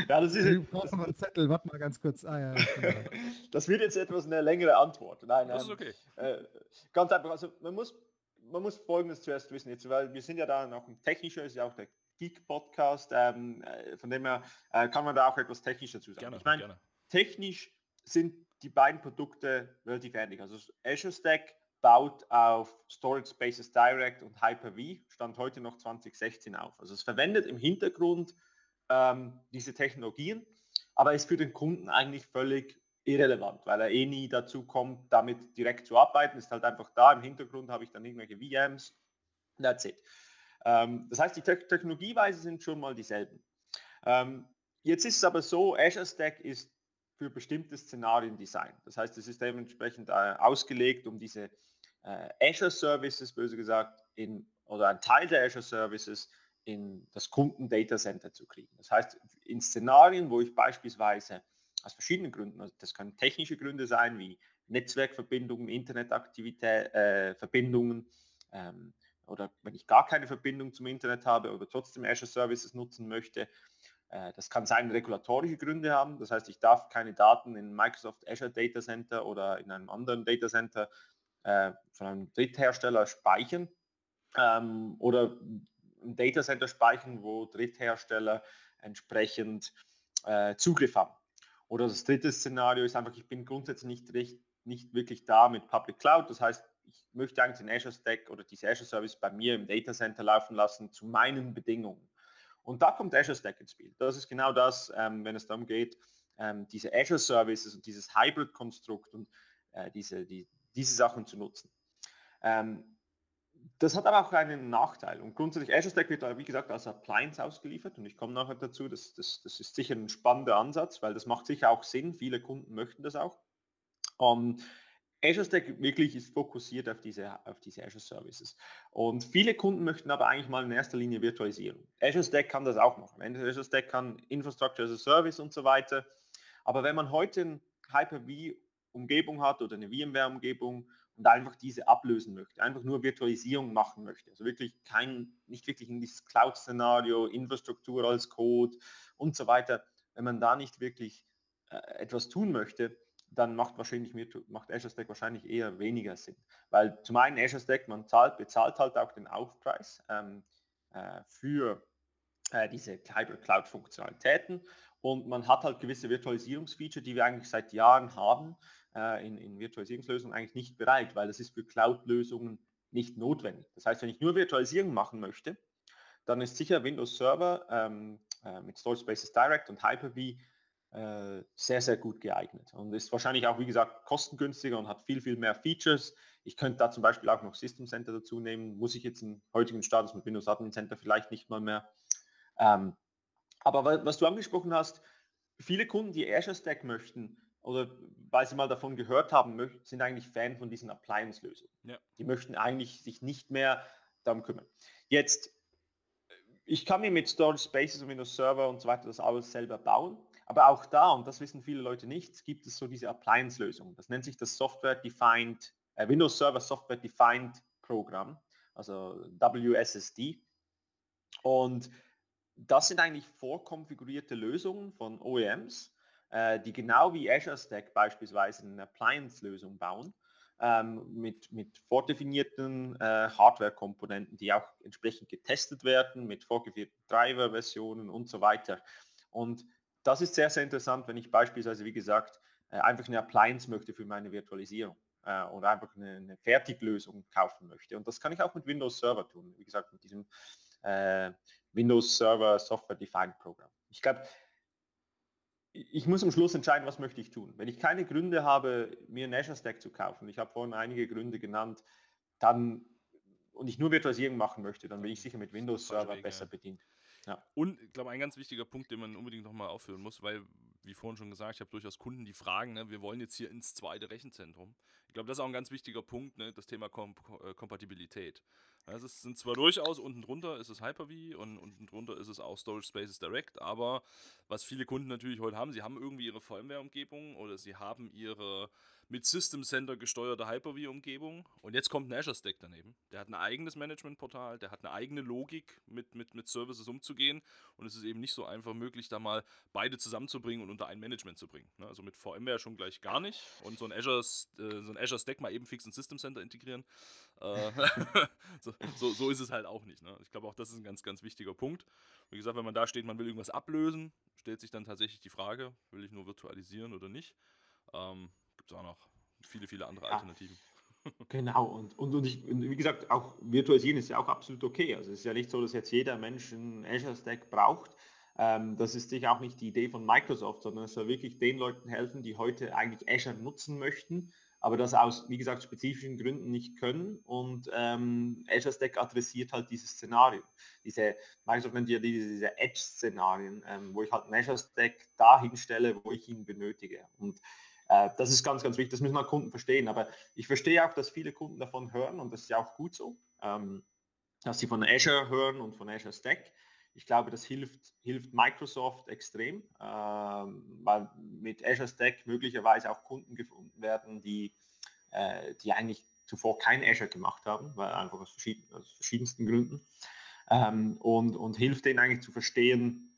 S1: ja, das ist ich brauche mal einen Zettel, warte mal ganz kurz. Ah, ja, [LAUGHS]
S3: das wird jetzt etwas eine längere Antwort. Nein,
S2: das ist okay.
S3: Äh, ganz einfach, also man muss, man muss Folgendes zuerst wissen, jetzt, weil wir sind ja da noch ein technischer, ist ja auch der Geek-Podcast, ähm, äh, von dem her äh, kann man da auch etwas technischer zu sagen.
S2: Gerne,
S3: ich meine, technisch sind die beiden Produkte relativ ähnlich. Also Azure Stack baut auf Storage Spaces Direct und Hyper-V, stand heute noch 2016 auf. Also es verwendet im Hintergrund ähm, diese Technologien, aber ist für den Kunden eigentlich völlig irrelevant, weil er eh nie dazu kommt, damit direkt zu arbeiten. Ist halt einfach da, im Hintergrund habe ich dann irgendwelche VMs, that's it. Ähm, das heißt, die Te Technologieweise sind schon mal dieselben. Ähm, jetzt ist es aber so, Azure Stack ist für bestimmte Szenarien designt. Das heißt, es ist dementsprechend äh, ausgelegt, um diese äh, Azure Services, böse gesagt, in, oder ein Teil der Azure Services in das Kunden-Data-Center zu kriegen. Das heißt, in Szenarien, wo ich beispielsweise aus verschiedenen Gründen, also das können technische Gründe sein, wie Netzwerkverbindungen, Internetaktivität, äh, Verbindungen, ähm, oder wenn ich gar keine Verbindung zum Internet habe, aber trotzdem Azure Services nutzen möchte. Äh, das kann sein, regulatorische Gründe haben. Das heißt, ich darf keine Daten in Microsoft Azure Data Center oder in einem anderen Data Center äh, von einem Dritthersteller speichern ähm, oder ein Data Center speichern, wo Dritthersteller entsprechend äh, Zugriff haben. Oder das dritte Szenario ist einfach, ich bin grundsätzlich nicht, recht, nicht wirklich da mit Public Cloud. Das heißt, ich möchte eigentlich den Azure Stack oder diese Azure Service bei mir im Data Center laufen lassen zu meinen Bedingungen. Und da kommt Azure Stack ins Spiel. Das ist genau das, ähm, wenn es darum geht, ähm, diese Azure Services und dieses Hybrid-Konstrukt und äh, diese, die, diese Sachen zu nutzen. Ähm, das hat aber auch einen Nachteil. Und grundsätzlich Azure Stack wird, wie gesagt, als Appliance ausgeliefert. Und ich komme nachher dazu, das, das, das ist sicher ein spannender Ansatz, weil das macht sicher auch Sinn. Viele Kunden möchten das auch. Um, Azure Stack wirklich ist fokussiert auf diese, auf diese Azure Services. Und viele Kunden möchten aber eigentlich mal in erster Linie Virtualisierung. Azure Stack kann das auch machen. Azure Stack kann Infrastructure as a Service und so weiter. Aber wenn man heute eine Hyper-V-Umgebung hat oder eine VMware-Umgebung und einfach diese ablösen möchte, einfach nur Virtualisierung machen möchte, also wirklich kein, nicht wirklich in dieses Cloud-Szenario, Infrastruktur als Code und so weiter, wenn man da nicht wirklich äh, etwas tun möchte, dann macht wahrscheinlich macht Azure Stack wahrscheinlich eher weniger Sinn. Weil zum einen Azure Stack, man zahlt, bezahlt halt auch den Aufpreis ähm, äh, für äh, diese Hybrid Cloud Funktionalitäten und man hat halt gewisse Virtualisierungsfeature, die wir eigentlich seit Jahren haben, äh, in, in Virtualisierungslösungen eigentlich nicht bereit, weil das ist für Cloud-Lösungen nicht notwendig. Das heißt, wenn ich nur Virtualisierung machen möchte, dann ist sicher Windows Server ähm, äh, mit Storage Spaces Direct und Hyper-V äh, sehr, sehr gut geeignet und ist wahrscheinlich auch, wie gesagt, kostengünstiger und hat viel, viel mehr Features. Ich könnte da zum Beispiel auch noch System Center dazu nehmen, muss ich jetzt im heutigen Status mit Windows Admin Center vielleicht nicht mal mehr. Ähm, aber was du angesprochen hast, viele Kunden, die Azure Stack möchten oder weil sie mal davon gehört haben, sind eigentlich Fan von diesen Appliance-Lösungen. Ja. Die möchten eigentlich sich nicht mehr darum kümmern. Jetzt, ich kann mir mit Storage Spaces und Windows Server und so weiter das alles selber bauen. Aber auch da, und das wissen viele Leute nicht, gibt es so diese Appliance-Lösung. Das nennt sich das Software-Defined, äh, Windows Server Software-Defined Programm, also WSSD. Und das sind eigentlich vorkonfigurierte Lösungen von OEMs, äh, die genau wie Azure Stack beispielsweise eine Appliance-Lösung bauen, ähm, mit, mit vordefinierten äh, Hardware-Komponenten, die auch entsprechend getestet werden, mit vorgefertigten Driver-Versionen und so weiter. Und das ist sehr, sehr interessant, wenn ich beispielsweise, wie gesagt, äh, einfach eine Appliance möchte für meine Virtualisierung äh, oder einfach eine, eine, Fertiglösung kaufen möchte. Und das kann ich auch mit Windows Server tun, wie gesagt, mit diesem äh, Windows Server Software Defined Programm. Ich glaube, ich muss am Schluss entscheiden, was möchte ich tun. Wenn ich keine Gründe habe, mir einen Azure Stack zu kaufen, ich habe vorhin einige Gründe genannt, dann und ich nur Virtualisierung machen möchte, dann bin ich sicher mit Windows Server besser bedient.
S2: Ja. Und ich glaube, ein ganz wichtiger Punkt, den man unbedingt nochmal aufführen muss, weil, wie vorhin schon gesagt, ich habe durchaus Kunden, die fragen, ne, wir wollen jetzt hier ins zweite Rechenzentrum. Ich glaube, das ist auch ein ganz wichtiger Punkt, ne, das Thema Kom äh, Kompatibilität. Es sind zwar durchaus unten drunter ist es Hyper-V und unten drunter ist es auch Storage Spaces Direct, aber was viele Kunden natürlich heute haben, sie haben irgendwie ihre VMware-Umgebung oder sie haben ihre mit System Center gesteuerte Hyper-V-Umgebung. Und jetzt kommt ein Azure Stack daneben. Der hat ein eigenes Management-Portal, der hat eine eigene Logik, mit, mit, mit Services umzugehen. Und es ist eben nicht so einfach möglich, da mal beide zusammenzubringen und unter ein Management zu bringen. Ne, also mit VMware schon gleich gar nicht. Und so ein Azure, äh, so ein Azure Stack mal eben fix ins System Center integrieren. Äh, [LAUGHS] so, so, so, ist es halt auch nicht. Ne? Ich glaube, auch das ist ein ganz, ganz wichtiger Punkt. Wie gesagt, wenn man da steht, man will irgendwas ablösen, stellt sich dann tatsächlich die Frage, will ich nur virtualisieren oder nicht? Ähm, gibt es auch noch viele, viele andere ja. Alternativen. [LAUGHS]
S3: Genau, und, und, und, ich, und, wie gesagt, auch virtualisieren ist ja auch absolut okay. Also es ist ja nicht so, dass jetzt jeder Mensch einen Azure Stack braucht. Ähm, das ist sicher auch nicht die Idee von Microsoft, sondern es soll wirklich den Leuten helfen, die heute eigentlich Azure nutzen möchten, aber das aus, wie gesagt, spezifischen Gründen nicht können. Und ähm, Azure Stack adressiert halt dieses Szenario. Diese, Microsoft nennt ja diese, diese Edge-Szenarien, ähm, wo ich halt einen Azure Stack dahin stelle, wo ich ihn benötige. Und äh, das ist ganz, ganz wichtig, das müssen mal Kunden verstehen. Aber ich verstehe auch, dass viele Kunden davon hören und das ist ja auch gut so. Ähm, dass sie von Azure hören und von Azure Stack. Ich glaube, das hilft, hilft Microsoft extrem, ähm, weil mit Azure Stack möglicherweise auch Kunden gefunden werden, die, äh, die eigentlich zuvor kein Azure gemacht haben, weil einfach aus, verschieden, aus verschiedensten Gründen. Ähm, und, und hilft denen eigentlich zu verstehen,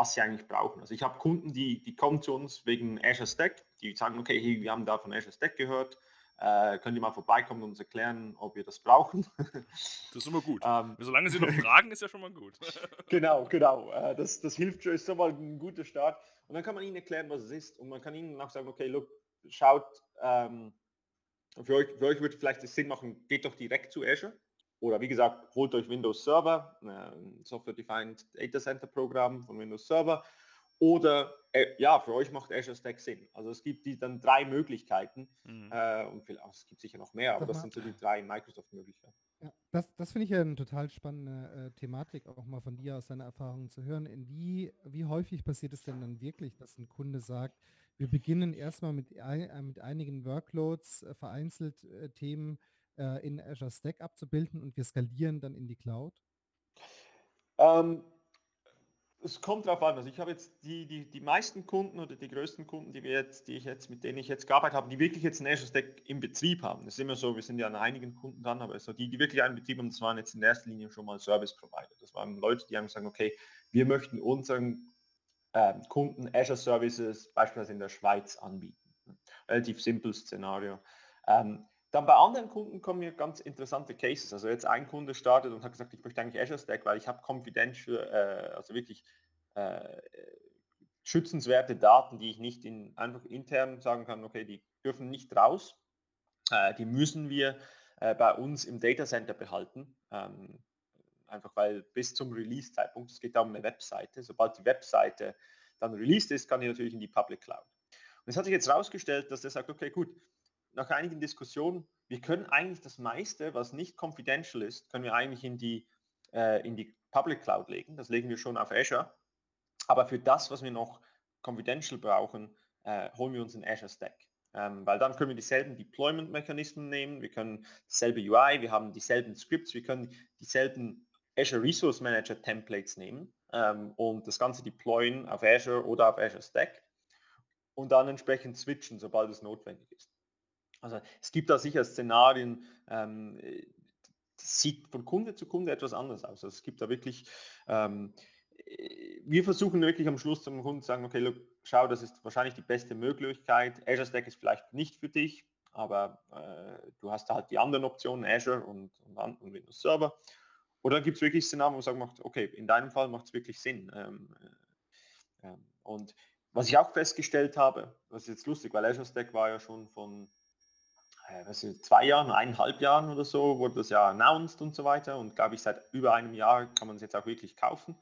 S3: was sie eigentlich brauchen. Also ich habe Kunden, die, die kommen zu uns wegen Azure Stack, die sagen, okay, hey, wir haben da von Azure Stack gehört, äh, könnt ihr mal vorbeikommen und uns erklären, ob wir das brauchen.
S2: das ist immer gut. [LAUGHS] Ähm, Solange sie noch fragen, ist ja schon mal gut. [LAUGHS]
S3: genau, genau. Äh, das, das hilft schon, ist schon mal ein guter Start. Und dann kann man ihnen erklären, was es ist. Und man kann ihnen auch sagen, okay, look, schaut, ähm, für, euch, für euch würde vielleicht es Sinn machen, geht doch direkt zu Azure. Oder wie gesagt, holt euch Windows Server, ein Software-Defined Data Center Programm von Windows Server. Oder äh, ja, für euch macht Azure Stack Sinn. Also es gibt die dann drei Möglichkeiten mhm. äh, und viel, es gibt sicher noch mehr, aber das sind so die drei Microsoft-Möglichkeiten.
S1: Ja, das, das finde ich ja eine total spannende äh, Thematik, auch mal von dir aus deiner Erfahrung zu hören. In wie, wie häufig passiert es denn dann wirklich, dass ein Kunde sagt, wir beginnen erstmal mit, ein, äh, mit einigen Workloads, äh, vereinzelt äh, Themen, äh, in Azure Stack abzubilden und wir skalieren dann in die Cloud?
S3: Ähm, es kommt darauf an. Also ich habe jetzt die, die, die meisten Kunden oder die größten Kunden, die wir jetzt, die ich jetzt, mit denen ich jetzt gearbeitet habe, die wirklich jetzt ein Azure Stack im Betrieb haben. Das ist immer so, wir sind ja an einigen Kunden dran, aber so die, die wirklich einen Betrieb haben, das waren jetzt in erster Linie schon mal Service Provider. Das waren Leute, die haben gesagt, okay, wir möchten unseren ähm, Kunden Azure Services beispielsweise in der Schweiz anbieten. Relativ simples Szenario. Ähm, dann bei anderen Kunden kommen mir ganz interessante Cases. Also jetzt ein Kunde startet und hat gesagt, ich möchte eigentlich Azure Stack, weil ich habe confidential, äh, also wirklich äh, schützenswerte Daten, die ich nicht in, einfach intern sagen kann, okay, die dürfen nicht raus. Äh, die müssen wir äh, bei uns im Data Center behalten. Ähm, einfach weil bis zum Release-Zeitpunkt, es geht da um eine Webseite, sobald die Webseite dann released ist, kann die natürlich in die Public Cloud. Und es hat sich jetzt herausgestellt, dass der sagt, okay, gut, nach einigen Diskussionen, wir können eigentlich das meiste, was nicht confidential ist, können wir eigentlich in die, äh, in die Public Cloud legen. Das legen wir schon auf Azure. Aber für das, was wir noch confidential brauchen, äh, holen wir uns einen Azure Stack. Ähm, weil dann können wir dieselben Deployment-Mechanismen nehmen, wir können dasselbe UI, wir haben dieselben Scripts, wir können dieselben Azure Resource Manager Templates nehmen ähm, und das Ganze deployen auf Azure oder auf Azure Stack und dann entsprechend switchen, sobald es notwendig ist. Also es gibt da sicher Szenarien, ähm, sieht von Kunde zu Kunde etwas anders aus. Also es gibt da wirklich, ähm, wir versuchen wirklich am Schluss zum Kunden zu sagen, okay, look, schau, das ist wahrscheinlich die beste Möglichkeit. Azure Stack ist vielleicht nicht für dich, aber äh, du hast halt die anderen Optionen, Azure und, und, und Windows Server. Oder gibt es wirklich Szenarien, wo man sagt, okay, in deinem Fall macht es wirklich Sinn. Ähm, äh, äh, und was ich auch festgestellt habe, das ist jetzt lustig, weil Azure Stack war ja schon von äh, zwei Jahren, eineinhalb Jahren oder so wurde das ja announced und so weiter und glaube ich seit über einem Jahr kann man es jetzt auch wirklich kaufen.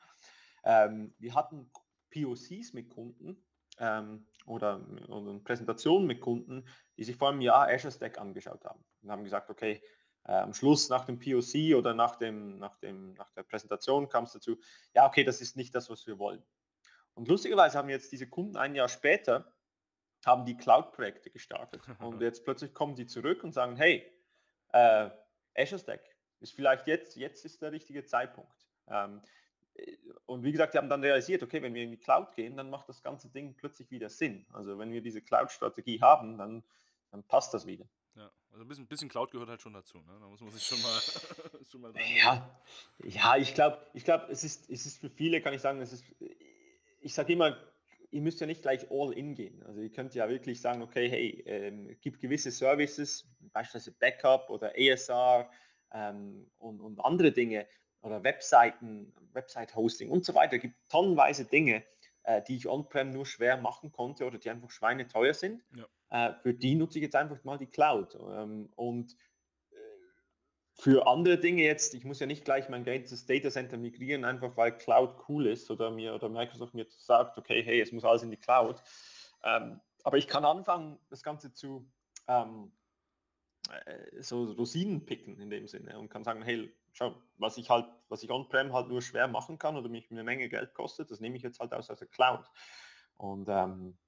S3: Ähm, wir hatten POCs mit Kunden ähm, oder, oder Präsentationen mit Kunden, die sich vor einem Jahr Azure Stack angeschaut haben und haben gesagt, okay, äh, am Schluss nach dem POC oder nach, dem, nach, dem, nach der Präsentation kam es dazu, ja okay, das ist nicht das, was wir wollen. Und lustigerweise haben jetzt diese Kunden ein Jahr später haben die Cloud-Projekte gestartet. [LAUGHS] Und jetzt plötzlich kommen die zurück und sagen, hey, äh, Azure Stack ist vielleicht jetzt, jetzt ist der richtige Zeitpunkt. Ähm, äh, und wie gesagt, die haben dann realisiert, okay, wenn wir in die Cloud gehen, dann macht das ganze Ding plötzlich wieder Sinn. Also wenn wir diese Cloud-Strategie haben, dann, dann passt das wieder.
S2: Ja, also ein bisschen, bisschen Cloud gehört halt schon dazu. Ne? Da muss man sich schon mal, [LAUGHS]
S3: schon mal Ja, ja, ich glaube, ich glaub, es, ist, es ist für viele, kann ich sagen, es ist, ich sage immer, ihr müsst ja nicht gleich all in gehen. Also ihr könnt ja wirklich sagen, okay, hey, ähm, gibt gewisse Services, beispielsweise Backup oder ESR ähm, und, und andere Dinge oder Webseiten, Website-Hosting und so weiter. gibt tonnenweise Dinge, äh, die ich on-prem nur schwer machen konnte oder die einfach schweineteuer sind. Ja. Äh, für die nutze ich jetzt einfach mal die Cloud. Ähm, und für andere Dinge jetzt, ich muss ja nicht gleich mein ganzes Data Center migrieren, einfach weil Cloud cool ist oder mir oder Microsoft mir sagt, okay, hey, es muss alles in die Cloud. Ähm, aber ich kann anfangen, das Ganze zu ähm, äh, so Rosinen picken in dem Sinne und kann sagen, hey, schau, was ich halt, was ich on-prem halt nur schwer machen kann oder mich eine Menge Geld kostet, das nehme ich jetzt halt aus, aus der Cloud. Und ähm,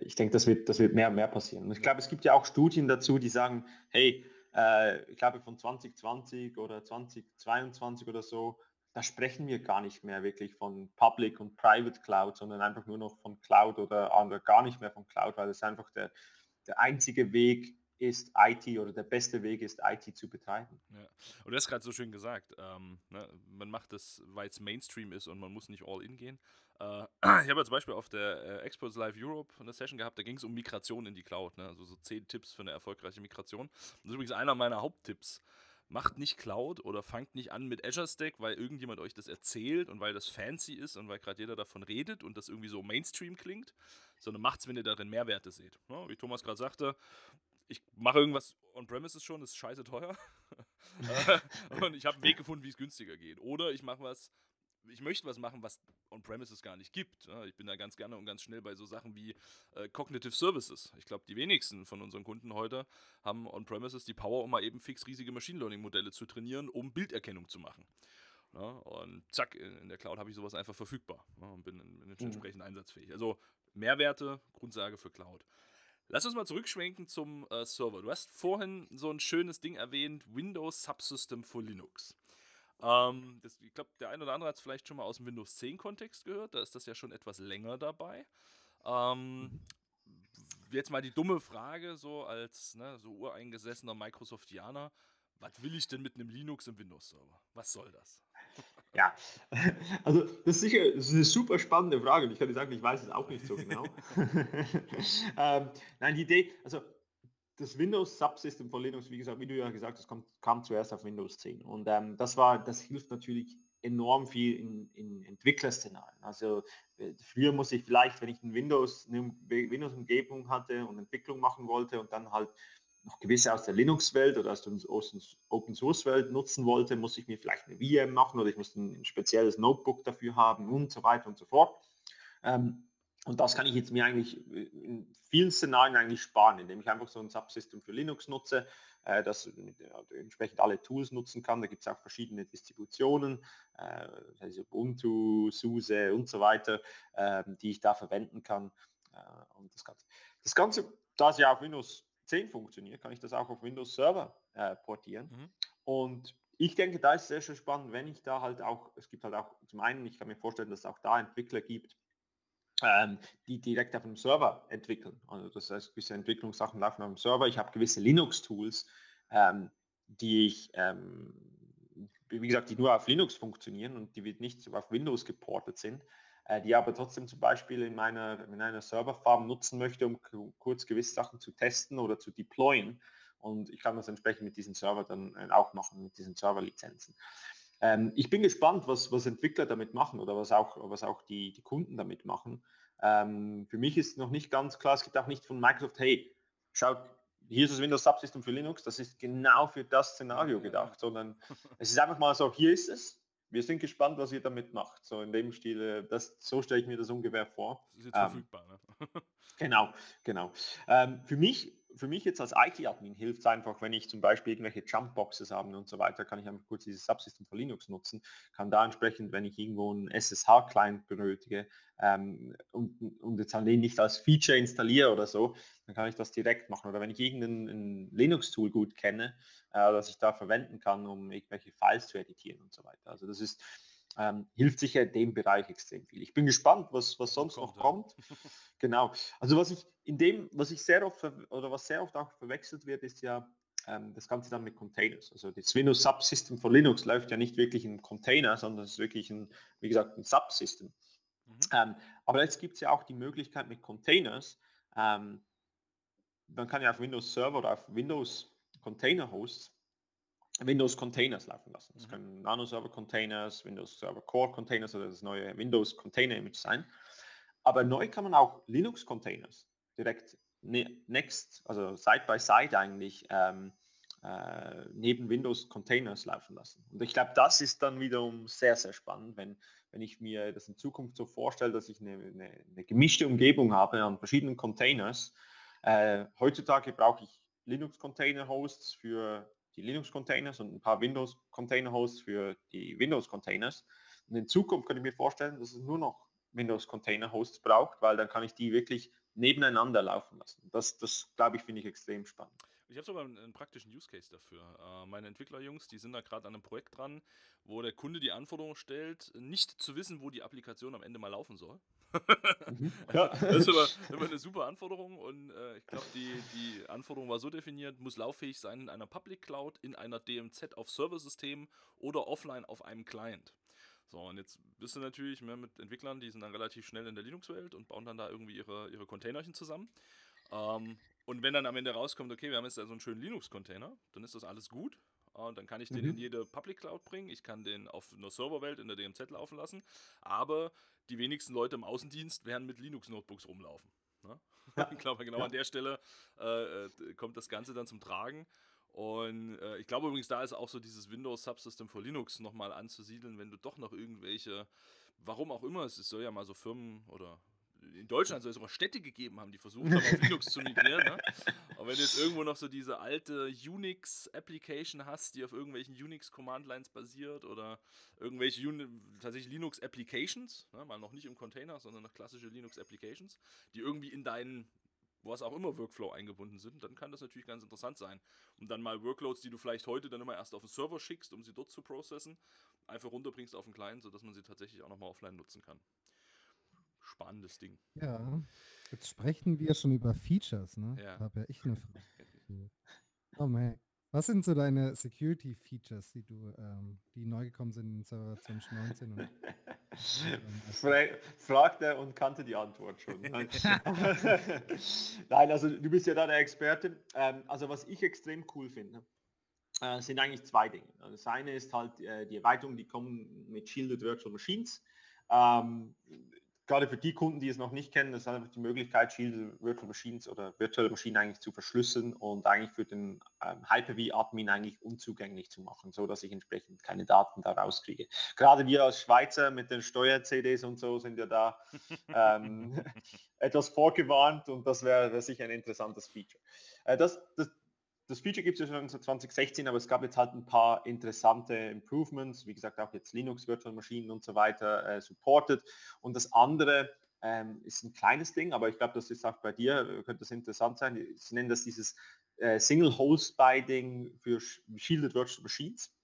S3: ich denke, das wird, das wird mehr und mehr passieren. Und ich glaube, es gibt ja auch Studien dazu, die sagen, hey, äh, ich glaube von 2020 oder 2022 oder so, da sprechen wir gar nicht mehr wirklich von Public und Private Cloud, sondern einfach nur noch von Cloud oder, oder gar nicht mehr von Cloud, weil es einfach der, der einzige Weg ist IT oder der beste Weg ist IT zu betreiben.
S2: Ja. Und das ist gerade so schön gesagt. Ähm, ne? Man macht das, weil es Mainstream ist und man muss nicht all in gehen. Äh, [CLEARS THROAT] ich habe zum Beispiel auf der äh, Experts Live Europe eine Session gehabt, da ging es um Migration in die Cloud. Ne? Also so zehn Tipps für eine erfolgreiche Migration. Das ist übrigens einer meiner Haupttipps. Macht nicht Cloud oder fangt nicht an mit Azure Stack, weil irgendjemand euch das erzählt und weil das fancy ist und weil gerade jeder davon redet und das irgendwie so Mainstream klingt, sondern macht es, wenn ihr darin Mehrwerte seht. Ne? Wie Thomas gerade sagte, ich mache irgendwas on-premises schon, ist scheiße teuer. [LAUGHS] und ich habe einen Weg gefunden, wie es günstiger geht. Oder ich mache was, ich möchte was machen, was on-premises gar nicht gibt. Ich bin da ganz gerne und ganz schnell bei so Sachen wie äh, Cognitive Services. Ich glaube, die wenigsten von unseren Kunden heute haben on-premises die Power, um mal eben fix riesige Machine Learning-Modelle zu trainieren, um Bilderkennung zu machen. Ja, und zack, in der Cloud habe ich sowas einfach verfügbar ja, und bin, bin entsprechend mhm. einsatzfähig. Also Mehrwerte, Grundsage für Cloud. Lass uns mal zurückschwenken zum äh, Server. Du hast vorhin so ein schönes Ding erwähnt, Windows Subsystem for Linux. Ähm, das, ich glaube, der eine oder andere hat es vielleicht schon mal aus dem Windows 10 Kontext gehört. Da ist das ja schon etwas länger dabei. Ähm, jetzt mal die dumme Frage, so als ne, so ureingesessener Microsoftianer. Was will ich denn mit einem Linux im Windows-Server? Was soll das?
S3: Ja, [LAUGHS] also das ist sicher das ist eine super spannende Frage und ich kann dir sagen, ich weiß es auch nicht so genau. [LAUGHS] ähm, nein, die Idee, also das Windows Subsystem von Linux, wie gesagt, wie du ja gesagt hast, kam, kam zuerst auf Windows 10 und ähm, das war, das hilft natürlich enorm viel in, in Entwicklerszenarien. Also äh, früher muss ich vielleicht, wenn ich ein Windows, eine Windows-Umgebung hatte und Entwicklung machen wollte und dann halt noch gewisse aus der Linux-Welt oder aus der Open-Source-Welt nutzen wollte, muss ich mir vielleicht eine VM machen oder ich muss ein, spezielles Notebook dafür haben und so weiter und so fort. Ähm, und das kann ich jetzt mir eigentlich in vielen Szenarien eigentlich sparen, indem ich einfach so ein Subsystem für Linux nutze, äh, das entsprechend alle Tools nutzen kann. Da gibt es auch verschiedene Distributionen, äh, also Ubuntu, SUSE und so weiter, äh, die ich da verwenden kann. Äh, und das Ganze, das Ganze, da es ja auf Windows 10 funktioniert, kann ich das auch auf Windows Server äh, portieren. Mhm. Und ich denke, da ist es sehr, sehr spannend, wenn ich da halt auch, es gibt halt auch zum einen, ich kann mir vorstellen, dass es auch da Entwickler gibt, ähm, die direkt auf dem Server entwickeln. Also das heißt, gewisse Entwicklungssachen laufen auf dem Server. Ich habe gewisse Linux-Tools, ähm, die ich, ähm, wie gesagt, die nur auf Linux funktionieren und die nicht auf Windows geportet sind. Äh, die aber trotzdem zum Beispiel in meiner, in einer Serverfarm nutzen möchte, um kurz gewisse Sachen zu testen oder zu deployen. Und ich kann das entsprechend mit diesen Server dann äh, auch machen, mit diesen Serverlizenzen. Ähm, ich bin gespannt, was, was Entwickler damit machen oder was auch, was auch die, die Kunden damit machen. Ähm, für mich ist noch nicht ganz klar, es gibt auch nicht von Microsoft, hey, schaut, hier ist das Windows Subsystem für Linux, das ist genau für das Szenario gedacht, sondern es ist einfach mal so, hier ist es, wir sind gespannt, was ihr damit macht. So in dem Stil, das, so stelle ich mir das ungefähr vor. Das ist jetzt ähm, verfügbar, ne? [LAUGHS] genau, genau. Ähm, für mich für mich jetzt als IT-Admin hilft es einfach, wenn ich zum Beispiel irgendwelche Jumpboxes habe und so weiter, kann ich einfach kurz dieses Subsystem für Linux nutzen, kann da entsprechend, wenn ich irgendwo einen SSH-Client benötige ähm, und, und jetzt an den nicht als Feature installiere oder so, dann kann ich das direkt machen. Oder wenn ich irgendein Linux-Tool gut kenne, äh, das ich da verwenden kann, um irgendwelche Files zu editieren und so weiter. Also das ist ähm, hilft sicher in dem Bereich extrem viel. Ich bin gespannt, was, was sonst kommt, noch kommt. genau. Also was ich in dem, was ich sehr oft oder was sehr oft auch verwechselt wird, ist ja ähm, das Ganze dann mit Containers. Also das Windows Subsystem von Linux läuft ja nicht wirklich in Container, sondern es ist wirklich ein, wie gesagt, ein Subsystem. Mhm. Ähm, aber jetzt gibt es ja auch die Möglichkeit mit Containers, ähm, man kann ja auf Windows Server oder auf Windows Container Hosts Windows Containers laufen lassen. Das mhm. können Nano Server Containers, Windows Server Core Containers oder das neue Windows Container Image sein. Aber neu kann man auch Linux Containers direkt ne next, also side by side eigentlich ähm, äh, neben Windows Containers laufen lassen. Und ich glaube, das ist dann wiederum sehr, sehr spannend, wenn, wenn ich mir das in Zukunft so vorstelle, dass ich eine, eine, eine gemischte Umgebung habe an verschiedenen Containers. Äh, heutzutage brauche ich Linux Container Hosts für die Linux-Containers und ein paar Windows-Container-Hosts für die Windows-Containers. Und in Zukunft könnte ich mir vorstellen, dass es nur noch Windows-Container-Hosts braucht, weil dann kann ich die wirklich nebeneinander laufen lassen. Das, das glaube ich, finde ich extrem spannend.
S2: Ich habe sogar einen, einen, praktischen Use Case dafür. Äh, meine Entwicklerjungs, die sind da gerade an einem Projekt dran, wo der Kunde die Anforderung stellt, nicht zu wissen, wo die Applikation am Ende mal laufen soll. Mhm. [LAUGHS] ja. Das ist aber immer eine super Anforderung und äh, ich glaube, die, die Anforderung war so definiert, muss lauffähig sein in einer Public Cloud, in einer DMZ auf Serversystem oder offline auf einem Client. So, und jetzt bist du natürlich mehr mit Entwicklern, die sind dann relativ schnell in der Linux-Welt und bauen dann da irgendwie ihre, ihre Containerchen zusammen. Ähm, und wenn dann am Ende rauskommt, okay, wir haben jetzt da so einen schönen Linux-Container, dann ist das alles gut. Und dann kann ich den mhm. in jede Public Cloud bringen. Ich kann den auf einer Serverwelt in der DMZ laufen lassen. Aber die wenigsten Leute im Außendienst werden mit Linux-Notebooks rumlaufen. Ne? [LAUGHS] Ja. Ich glaube, genau ja. an der Stelle äh, äh, kommt das Ganze dann zum Tragen. Und äh, ich glaube übrigens, da ist auch so dieses Windows Subsystem für Linux nochmal anzusiedeln, wenn du doch noch irgendwelche, warum auch immer, es soll ja mal so Firmen oder in Deutschland soll es sogar Städte gegeben haben, die versucht haben, auf [LAUGHS] Linux zu migrieren. Ne? Aber wenn du jetzt irgendwo noch so diese alte Unix-Application hast, die auf irgendwelchen Unix-Command-Lines basiert oder irgendwelche Uni tatsächlich Linux-Applications, ne? mal noch nicht im Container, sondern noch klassische Linux-Applications, die irgendwie in deinen was auch immer Workflow eingebunden sind, dann kann das natürlich ganz interessant sein. Und dann mal Workloads, die du vielleicht heute dann immer erst auf den Server schickst, um sie dort zu processen, einfach runterbringst auf den Client, sodass man sie tatsächlich auch nochmal offline nutzen kann spannendes Ding.
S1: Ja, jetzt sprechen wir schon über Features, ne? Ja. Da habe ja ich eine Frage. Oh man. Was sind so deine Security-Features, die du, ähm, die neu gekommen sind in Server 2019? Und, [LAUGHS]
S3: ähm, Fragt er und kannte die Antwort schon. [LAUGHS] [LAUGHS] Nein. also du bist ja da der Experte. Ähm, also was ich extrem cool finde, äh, sind eigentlich zwei Dinge. Das eine ist halt äh, die Erweiterung, die kommen mit Shielded Virtual Machines. Ähm, gerade für die Kunden, die es noch nicht kennen, ist einfach die Möglichkeit, Shield Virtual Machines oder virtuelle Maschinen eigentlich zu verschlüsseln und eigentlich für den ähm, Hyper-V-Admin eigentlich unzugänglich zu machen, so dass ich entsprechend keine Daten da rauskriege. Gerade wir als Schweizer mit den Steuer-CDs und so sind ja da [LAUGHS] ähm, [LAUGHS] etwas vorgewarnt und das wäre wär sicher ein interessantes Feature. Äh, das, das, das Feature gibt es ja schon seit 2016, aber es gab jetzt halt ein paar interessante Improvements, wie gesagt auch jetzt Linux Virtual Maschinen und so weiter äh, supported. Und das andere ähm, ist ein kleines Ding, aber ich glaube, das ist auch bei dir, äh, könnte das interessant sein. Sie nennen das dieses äh, Single Host Binding für Shielded Virtual Machines.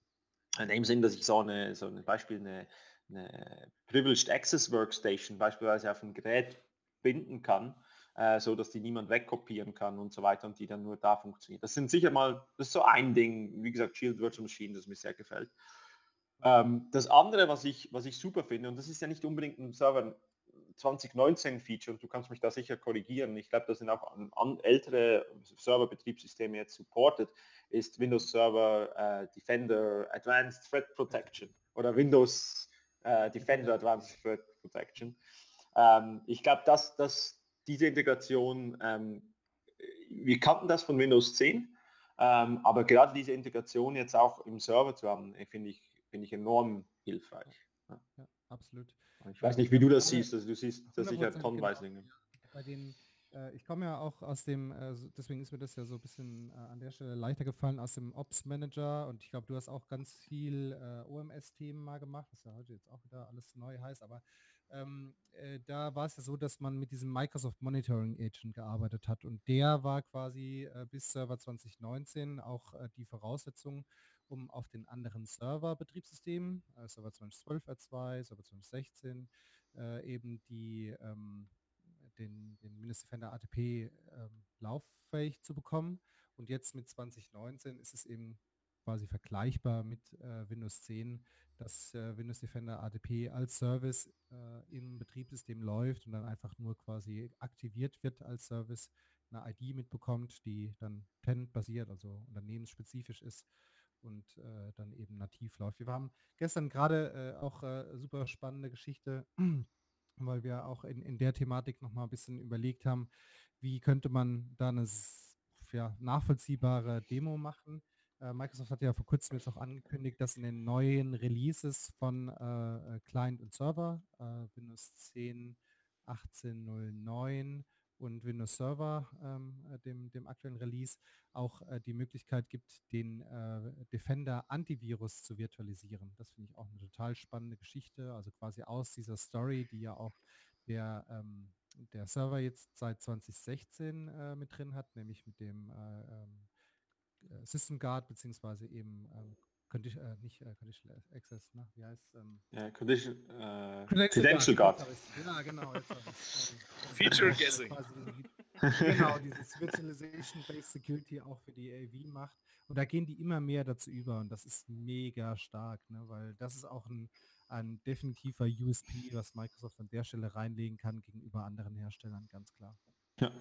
S3: In dem Sinn, dass ich so eine, so ein Beispiel eine, eine Privileged Access Workstation beispielsweise auf ein Gerät binden kann äh, so dass die niemand wegkopieren kann und so weiter und die dann nur da funktioniert. Das sind sicher mal, das ist so ein Ding, wie gesagt, Shield Virtual Machine, das mir sehr gefällt. Ähm, das andere, was ich, was ich super finde, und das ist ja nicht unbedingt ein Server 2019 Feature, und du kannst mich da sicher korrigieren, ich glaube, das sind auch an, an ältere Server-Betriebssysteme jetzt supported, ist Windows Server äh, Defender Advanced Threat Protection oder Windows äh, Defender Advanced Threat Protection. Ähm, ich glaube, das, das, diese Integration, ähm, wir kannten das von Windows 10, ähm, aber gerade diese Integration jetzt auch im Server zu haben, äh, finde ich, finde ich enorm hilfreich.
S1: Ja. ja absolut.
S3: Ich weiß nicht, wie du das siehst, also du siehst das sicher tonnenweise. Genau.
S1: Bei den, äh, ich komme ja auch aus dem, äh, deswegen ist mir das ja so ein bisschen äh, an der Stelle leichter gefallen, aus dem Ops Manager und ich glaube, du hast auch ganz viel äh, OMS-Themen mal gemacht, was ja heute jetzt auch wieder alles neu heißt, aber ähm, äh, da war es ja so, dass man mit diesem Microsoft Monitoring Agent gearbeitet hat und der war quasi äh, bis Server 2019 auch äh, die Voraussetzung, um auf den anderen Server-Betriebssystemen, äh, Server 2012 R2, Server 2016, äh, eben die, ähm, den, den Windows Defender ATP ähm, lauffähig zu bekommen. Und jetzt mit 2019 ist es eben quasi vergleichbar mit äh, Windows 10, dass äh, Windows Defender ADP als Service äh, im Betriebssystem läuft und dann einfach nur quasi aktiviert wird als Service, eine ID mitbekommt, die dann Tenant-basiert, also unternehmensspezifisch ist und äh, dann eben nativ läuft. Wir haben gestern gerade äh, auch äh, super spannende Geschichte, [CLEARS THROAT] weil wir auch in, in der Thematik nochmal ein bisschen überlegt haben, wie könnte man da eine ja, nachvollziehbare Demo machen Microsoft hat ja vor kurzem jetzt auch angekündigt, dass in den neuen Releases von äh, äh Client und Server, äh, Windows 10, 18.09 und Windows Server, ähm, äh, dem, dem aktuellen Release, auch äh, die Möglichkeit gibt, den Defender Antivirus zu virtualisieren. Das finde ich auch eine total spannende Geschichte. Also quasi aus dieser Story, die ja auch der, ähm, der Server jetzt seit 2016 mit drin hat, nämlich mit dem ähm, äh, System Guard beziehungsweise eben ähm, Condi äh, nicht äh, Conditional Access, ne? Wie heißt ähm,
S3: ja, Condition, äh,
S1: Credential, Guard.
S3: Guard.
S1: Ja, genau. Ähm,
S2: Feature
S1: ist
S2: Guessing.
S1: genau, dieses Virtualization-Based Security auch für die AV macht. Und da gehen die immer mehr dazu über und das ist mega stark, ne? weil das ist auch ein, ein definitiver USP, was Microsoft an der Stelle reinlegen kann gegenüber anderen Herstellern, ganz klar.
S3: Ja.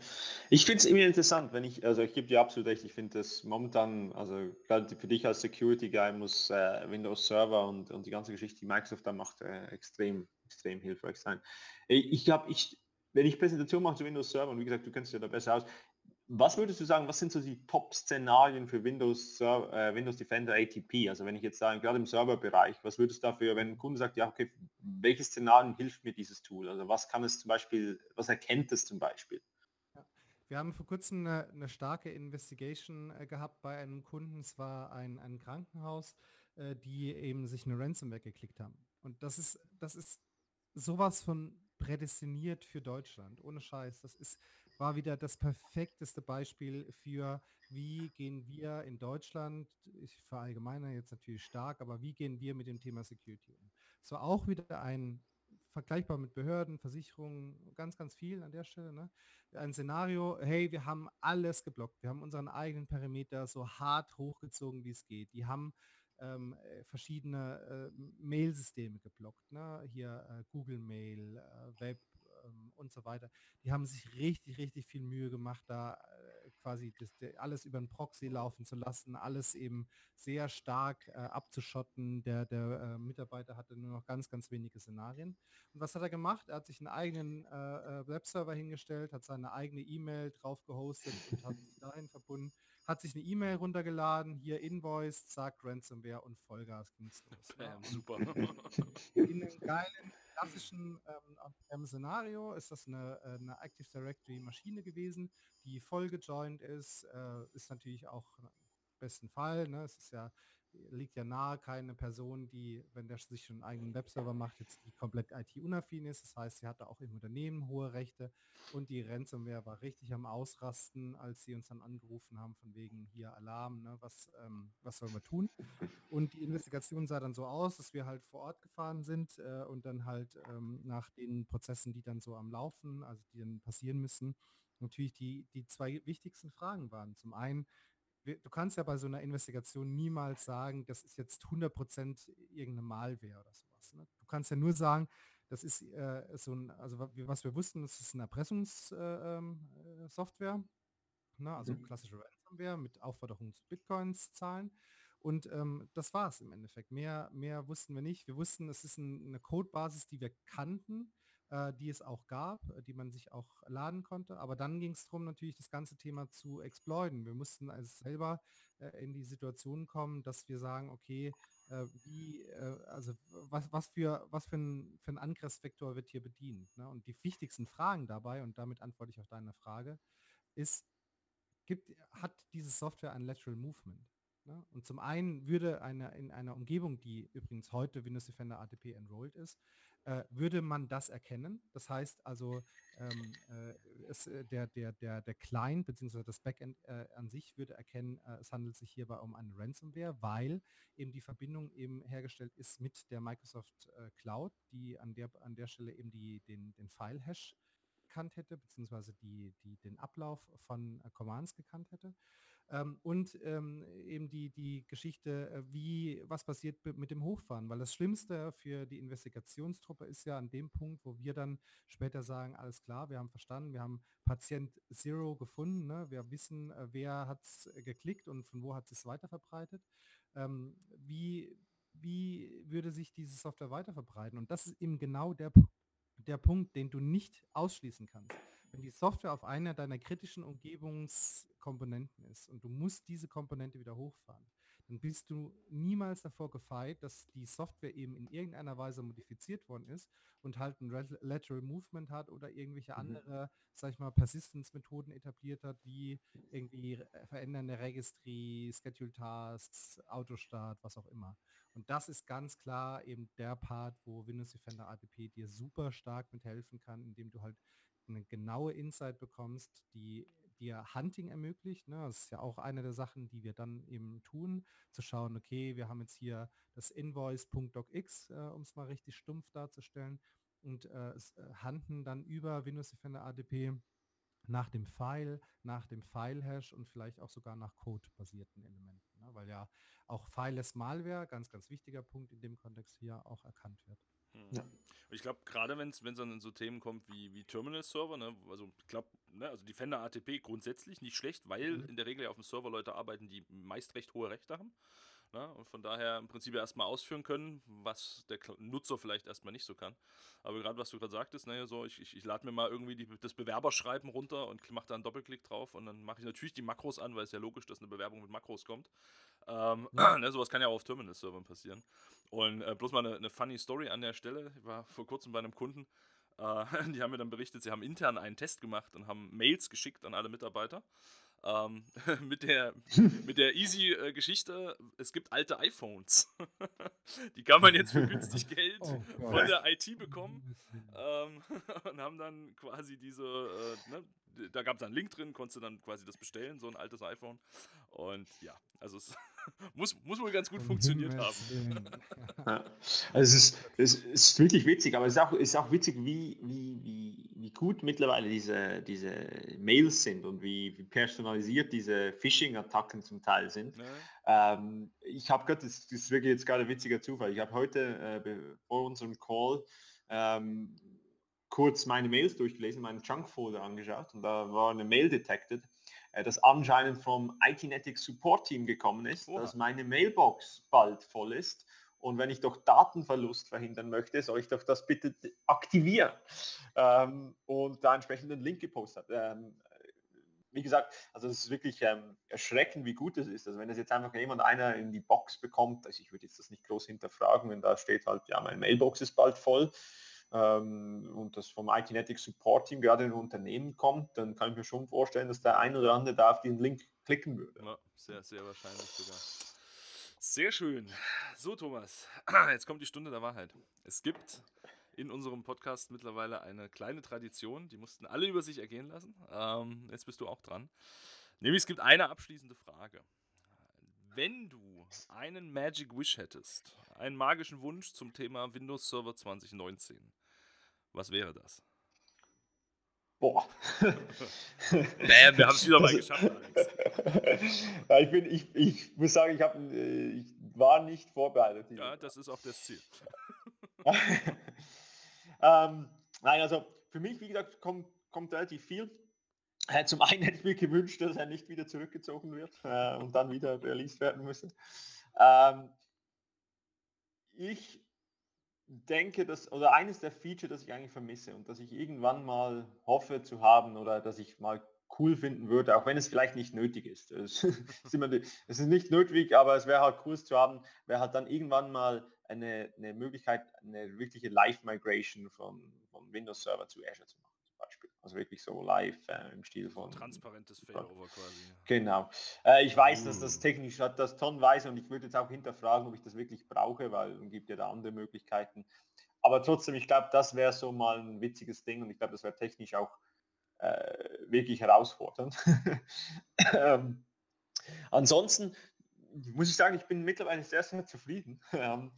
S3: Ich finde es irgendwie interessant, wenn ich, also ich gebe dir absolut recht, ich finde das momentan, also gerade für dich als Security Guy muss äh, Windows Server und, und die ganze Geschichte, die Microsoft da macht, äh, extrem, extrem hilfreich sein. Ich, ich glaube, ich, wenn ich Präsentation mache zu Windows Server, und wie gesagt, du kennst ja da besser aus, was würdest du sagen, was sind so die Top-Szenarien für Windows, Server, äh, Windows Defender ATP? Also wenn ich jetzt sage, gerade im Serverbereich, was würdest du dafür, wenn ein Kunde sagt, ja, okay, welche Szenarien hilft mir dieses Tool? Also was kann es zum Beispiel, was erkennt es zum Beispiel?
S1: Wir haben vor kurzem eine, eine starke Investigation äh, gehabt bei einem Kunden. Es war ein, ein Krankenhaus, äh, die eben sich eine Ransomware geklickt haben. Und das ist, das ist sowas von prädestiniert für Deutschland. Ohne Scheiß. Das ist, war wieder das perfekteste Beispiel für, wie gehen wir in Deutschland, ich verallgemeine jetzt natürlich stark, aber wie gehen wir mit dem Thema Security um? Es war auch wieder ein vergleichbar mit Behörden, Versicherungen, ganz, ganz viel an der Stelle. Ne? Ein Szenario, hey, wir haben alles geblockt. Wir haben unseren eigenen Perimeter so hart hochgezogen, wie es geht. Die haben ähm, äh, verschiedene äh, Mail-Systeme geblockt. Ne? Hier äh, Google Mail, äh, Web ähm, und so weiter. Die haben sich richtig, richtig viel Mühe gemacht, da äh, quasi das, alles über einen Proxy laufen zu lassen, alles eben sehr stark äh, abzuschotten. Der, der äh, Mitarbeiter hatte nur noch ganz, ganz wenige Szenarien. Und was hat er gemacht? Er hat sich einen eigenen äh, äh, Webserver hingestellt, hat seine eigene E-Mail drauf gehostet und hat sich dahin verbunden, hat sich eine E-Mail runtergeladen, hier Invoice, zack, Ransomware und Vollgas ging's los.
S2: Bam, super.
S1: in einem geilen, klassischen ähm, on-prem Szenario ist das eine, äh, eine Active Directory Maschine gewesen, die voll gejoint ist, äh, ist natürlich auch im besten Fall, ne? es ist ja, liegt ja nahe, keine Person, die, wenn der sich schon einen eigenen Webserver macht, jetzt die komplett IT-unaffin ist, das heißt, sie hatte auch im Unternehmen hohe Rechte und die Ransomware war richtig am Ausrasten, als sie uns dann angerufen haben, von wegen hier Alarm, ne? was, ähm, was sollen wir tun? Und die Investigation sah dann so aus, dass wir halt vor Ort gefahren sind äh, und dann halt ähm, nach den Prozessen, die dann so am Laufen, also die dann passieren müssen, natürlich die, die zwei wichtigsten Fragen waren. Zum einen, du kannst ja bei so einer Investigation niemals sagen, das ist jetzt 100% irgendeine Malware oder sowas. Ne? Du kannst ja nur sagen, das ist äh, so ein, also was wir wussten, das ist eine Erpressungssoftware, ähm, äh, ne? also
S3: Mhm.
S1: klassische Ransomware mit Aufforderung zu Bitcoins zahlen. Und ähm, das war es im Endeffekt. Mehr, mehr wussten wir nicht. Wir wussten, es ist ein, eine Codebasis, die wir kannten, äh, die es auch gab, äh, die man sich auch laden konnte. Aber dann ging es darum, natürlich das ganze Thema zu exploiten. Wir mussten also selber äh, in die Situation kommen, dass wir sagen, okay, äh, wie, äh, also was, was für, was für ein, für ein Angriffsvektor wird hier bedient. Ne? Und die wichtigsten Fragen dabei, und damit antworte ich auf deine Frage, ist, gibt, hat diese Software ein Lateral Movement? Ne? Und zum einen würde eine, in einer Umgebung, die übrigens heute Windows Defender ATP enrolled ist, äh, würde man das erkennen. Das heißt also, ähm, äh, es, äh, der, der, der, der Client bzw. das Backend äh, an sich würde erkennen, äh, es handelt sich hierbei um eine Ransomware, weil eben die Verbindung eben hergestellt ist mit der Microsoft äh, Cloud, die an der, an der Stelle eben die, den, den File-Hash gekannt hätte, beziehungsweise die, die, den Ablauf von Commands gekannt hätte. Ähm, und ähm, eben die, die Geschichte, äh, wie, was passiert mit dem Hochfahren. Weil das Schlimmste für die Investigationstruppe ist ja an dem Punkt, wo wir dann später sagen, alles klar, wir haben verstanden, wir haben Patient Zero gefunden, ne? wir wissen, äh, wer hat es geklickt und von wo hat es weiter verbreitet. Ähm, wie, wie würde sich diese Software weiter verbreiten? Und das ist eben genau der, der Punkt, den du nicht ausschließen kannst. Wenn die Software auf einer deiner kritischen Umgebungskomponenten ist und du musst diese Komponente wieder hochfahren, dann bist du niemals davor gefeit, dass die Software eben in irgendeiner Weise modifiziert worden ist und halt ein Lat- Lateral Movement hat oder irgendwelche
S3: Mhm.
S1: andere, sag ich mal, Persistence-Methoden etabliert hat, wie irgendwie verändernde Registry, Schedule Tasks, Autostart, was auch immer. Und das ist ganz klar eben der Part, wo Windows Defender ATP dir super stark mithelfen kann, indem du halt eine genaue Insight bekommst, die dir Hunting ermöglicht. Ne? Das ist ja auch eine der Sachen, die wir dann eben tun, zu schauen, okay, wir haben jetzt hier das Invoice.docx, äh, um es mal richtig stumpf darzustellen, und äh, es, äh, handen dann über Windows Defender ADP nach dem File, nach dem File-Hash und vielleicht auch sogar nach Code-basierten Elementen, ne? weil ja auch Fileless Malware, ganz, ganz wichtiger Punkt in dem Kontext hier, auch erkannt wird.
S2: Ja. Ich glaube, gerade wenn es dann in so Themen kommt wie, wie Terminal-Server, ne, also ich glaube, ne, also Defender ATP grundsätzlich nicht schlecht, weil mhm. in der Regel ja auf dem Server Leute arbeiten, die meist recht hohe Rechte haben. Ne, und von daher im Prinzip erstmal ausführen können, was der Nutzer vielleicht erstmal nicht so kann. Aber gerade was du gerade sagtest, ne, so, ich, ich, ich lade mir mal irgendwie die, das Bewerberschreiben runter und mache da einen Doppelklick drauf und dann mache ich natürlich die Makros an, weil es ja logisch, dass eine Bewerbung mit Makros kommt. Ähm, [CLEARS THROAT] ja. ne, sowas kann ja auch auf Terminal-Servern passieren. Und äh, bloß mal eine, eine, funny Story an der Stelle. Ich war vor kurzem bei einem Kunden, äh, [LAUGHS] die haben mir dann berichtet, sie haben intern einen Test gemacht und haben Mails geschickt an alle Mitarbeiter. Ähm, [LAUGHS] mit der, [LAUGHS] mit der easy äh, Geschichte, es gibt alte iPhones. die kann man jetzt für günstig Geld oh von der IT bekommen. Ähm, und haben dann quasi diese, äh, ne, da gab es einen Link drin, konntest du dann quasi das bestellen, so ein altes iPhone. Und ja, also es [LAUGHS] muss, muss wohl ganz gut funktioniert haben. [LAUGHS]
S3: Ja. Also es ist, es ist wirklich witzig, aber es ist auch, ist auch witzig, wie, wie, wie, wie gut mittlerweile diese, diese Mails sind und wie, wie personalisiert diese Phishing-Attacken zum Teil sind. Ja. Ähm, ich habe gerade, das, das, ist wirklich jetzt gerade ein witziger Zufall, ich habe heute äh, vor unserem Call ähm, kurz meine Mails durchgelesen, meinen Junk-Folder angeschaut und da war eine Mail detected, das anscheinend vom ITnetics Support Team gekommen ist, Oha. dass meine Mailbox bald voll ist und wenn ich doch Datenverlust verhindern möchte, soll ich doch das bitte aktivieren ähm, und da entsprechend einen Link gepostet. Ähm, wie gesagt, also es ist wirklich ähm, erschreckend, wie gut es ist. Also wenn es jetzt einfach jemand einer in die Box bekommt, also ich würde jetzt das nicht groß hinterfragen, wenn da steht halt, ja, meine Mailbox ist bald voll, und das vom ITnetic Support Team gerade in ein Unternehmen kommt, dann kann ich mir schon vorstellen, dass der ein oder andere da auf den Link klicken würde.
S2: Ja, sehr, sehr wahrscheinlich sogar. Sehr schön. So, Thomas, [CLEARS THROAT] jetzt kommt die Stunde der Wahrheit. Es gibt in unserem Podcast mittlerweile eine kleine Tradition, die mussten alle über sich ergehen lassen. Ähm, jetzt bist du auch dran. Nämlich es gibt eine abschließende Frage. Wenn du einen Magic Wish hättest, einen magischen Wunsch zum Thema Windows Server 2019, was wäre das?
S3: Boah. [LAUGHS]
S2: Bam, wir haben es wieder mal geschafft,
S3: Alex. [LAUGHS] Ja, ich, bin, ich, ich muss sagen, ich, hab, äh, ich war nicht vorbereitet.
S2: Ja, das ist auch das Ziel. [LAUGHS]
S3: ähm, nein, also für mich, wie gesagt, kommt, kommt relativ viel. Äh, zum einen hätte ich mir gewünscht, dass er nicht wieder zurückgezogen wird äh, und dann wieder released werden müsse. Ähm, ich denke, dass, oder eines der Feature, das ich eigentlich vermisse und das ich irgendwann mal hoffe zu haben oder dass ich mal cool finden würde, auch wenn es vielleicht nicht nötig ist. Es [LAUGHS] ist, nicht nötig, aber es wäre halt cool zu haben, wäre halt dann irgendwann mal eine, eine Möglichkeit, eine wirkliche Live-Migration von, von Windows Server zu Azure zu machen. Also wirklich so live äh, im Stil von.
S2: Transparentes Failover quasi.
S3: Genau. Äh, ich weiß, dass das mm. technisch hat das tonnenweise und ich würde jetzt auch hinterfragen, ob ich das wirklich brauche, weil es gibt ja da andere Möglichkeiten. Aber trotzdem, ich glaube, das wäre so mal ein witziges Ding und ich glaube, das wäre technisch auch äh, wirklich herausfordernd. [LAUGHS] ähm, ansonsten muss ich sagen, ich bin mittlerweile sehr, sehr zufrieden. [LAUGHS] Ähm,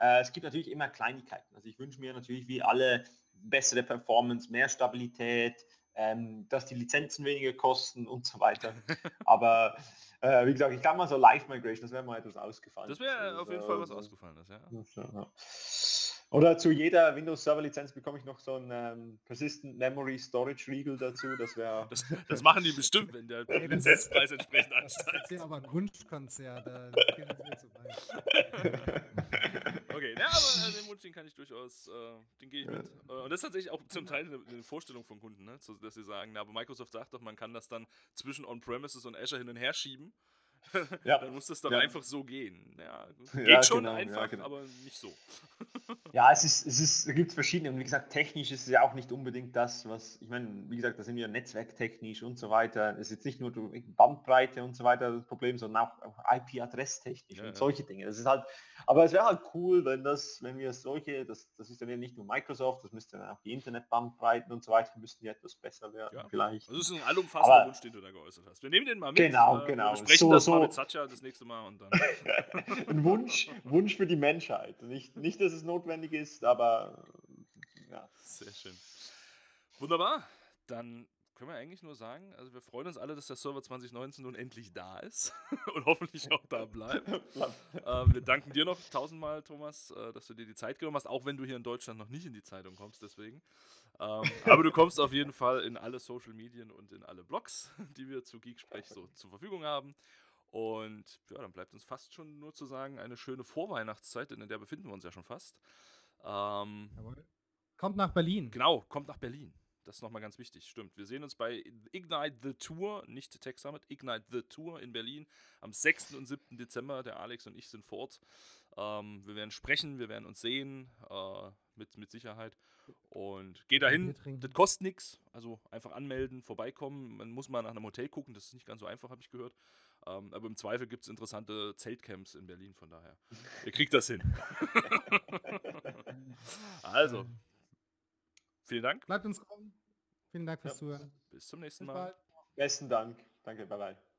S3: äh, es gibt natürlich immer Kleinigkeiten. Also ich wünsche mir natürlich wie alle bessere Performance, mehr Stabilität, ähm, dass die Lizenzen weniger kosten und so weiter. [LAUGHS] Aber äh, wie gesagt, ich glaube mal so Live Migration, das wäre mal etwas ausgefallen.
S2: Das wäre also, auf jeden Fall was ausgefallen. Das, ja. ja.
S3: Oder zu jeder Windows Server Lizenz bekomme ich noch so ein ähm, Persistent Memory Storage Riegel dazu. Das wäre.
S2: Das, das, machen die bestimmt, wenn der [LAUGHS] Lizenzpreis entsprechend ansteigt.
S1: Das ist aber ein Wunschkonzert. Da [LAUGHS]
S2: okay, ja, aber äh, den Wunsch, den kann ich durchaus, äh, den gehe ich mit. Äh, und das ist tatsächlich auch zum Teil eine, eine Vorstellung von Kunden, ne? So, dass sie sagen, na, aber Microsoft sagt doch, man kann das dann zwischen On-Premises und Azure hin und her schieben. [LAUGHS] ja. dann muss das doch ja. einfach so gehen. Ja, geht
S3: ja,
S2: schon
S3: genau,
S2: einfach,
S3: genau.
S2: aber nicht so.
S3: ja, es ist, es ist, es gibt verschiedene und wie gesagt, technisch ist es ja auch nicht unbedingt das, was, ich meine, wie gesagt, da sind wir netzwerktechnisch und so weiter. Es ist jetzt nicht nur Bandbreite und so weiter das Problem, sondern auch, auch IP-Adresstechnisch und solche Dinge. Das ist halt, aber es wäre halt cool, wenn das, wenn wir solche, das, das ist dann ja nicht nur Microsoft, das müsste dann auch die Internetbandbreiten und so weiter, müssten ja etwas besser werden vielleicht.
S2: Also es ist ein allumfassender Wunsch, den du da geäußert hast. Wir nehmen den mal mit.
S3: Genau, äh, genau.
S2: Sprechen so, das so. mal mit Satya das nächste Mal und dann. [LAUGHS]
S3: ein Wunsch, Wunsch für die Menschheit. Nicht, nicht, dass es notwendig ist, aber ja.
S2: Sehr schön. Wunderbar. Dann können wir eigentlich nur sagen, also wir freuen uns alle, dass der Server 2019 nun endlich da ist [LAUGHS] und hoffentlich auch da bleibt. [LAUGHS] äh, wir danken dir noch tausendmal, Thomas, äh, dass du dir die Zeit genommen hast, auch wenn du hier in Deutschland noch nicht in die Zeitung kommst, deswegen. Ähm, aber du kommst auf jeden Fall in alle Social Medien und in alle Blogs, die wir zu Geeksprech so zur Verfügung haben. Und ja, dann bleibt uns fast schon nur zu sagen, eine schöne Vorweihnachtszeit, denn in der befinden wir uns ja schon fast. Ähm,
S1: kommt nach Berlin.
S2: Genau, kommt nach Berlin. Das ist nochmal ganz wichtig, stimmt. Wir sehen uns bei Ignite the Tour, nicht Tech Summit, Ignite the Tour in Berlin am 6. und 7. Dezember. Der Alex und ich sind vor Ort. Ähm, wir werden sprechen, wir werden uns sehen, äh, mit, mit Sicherheit. Und geht dahin, das kostet nichts. Also einfach anmelden, vorbeikommen. Man muss mal nach einem Hotel gucken, das ist nicht ganz so einfach, habe ich gehört. Ähm, aber im Zweifel gibt es interessante Zeltcamps in Berlin, von daher. Ihr kriegt das hin. [LAUGHS] also, Vielen Dank.
S1: Bleibt uns kommen. Vielen Dank fürs ja. Zuhören.
S2: Bis zum nächsten Bis Mal. Bald.
S3: Besten Dank. Danke, bye bye.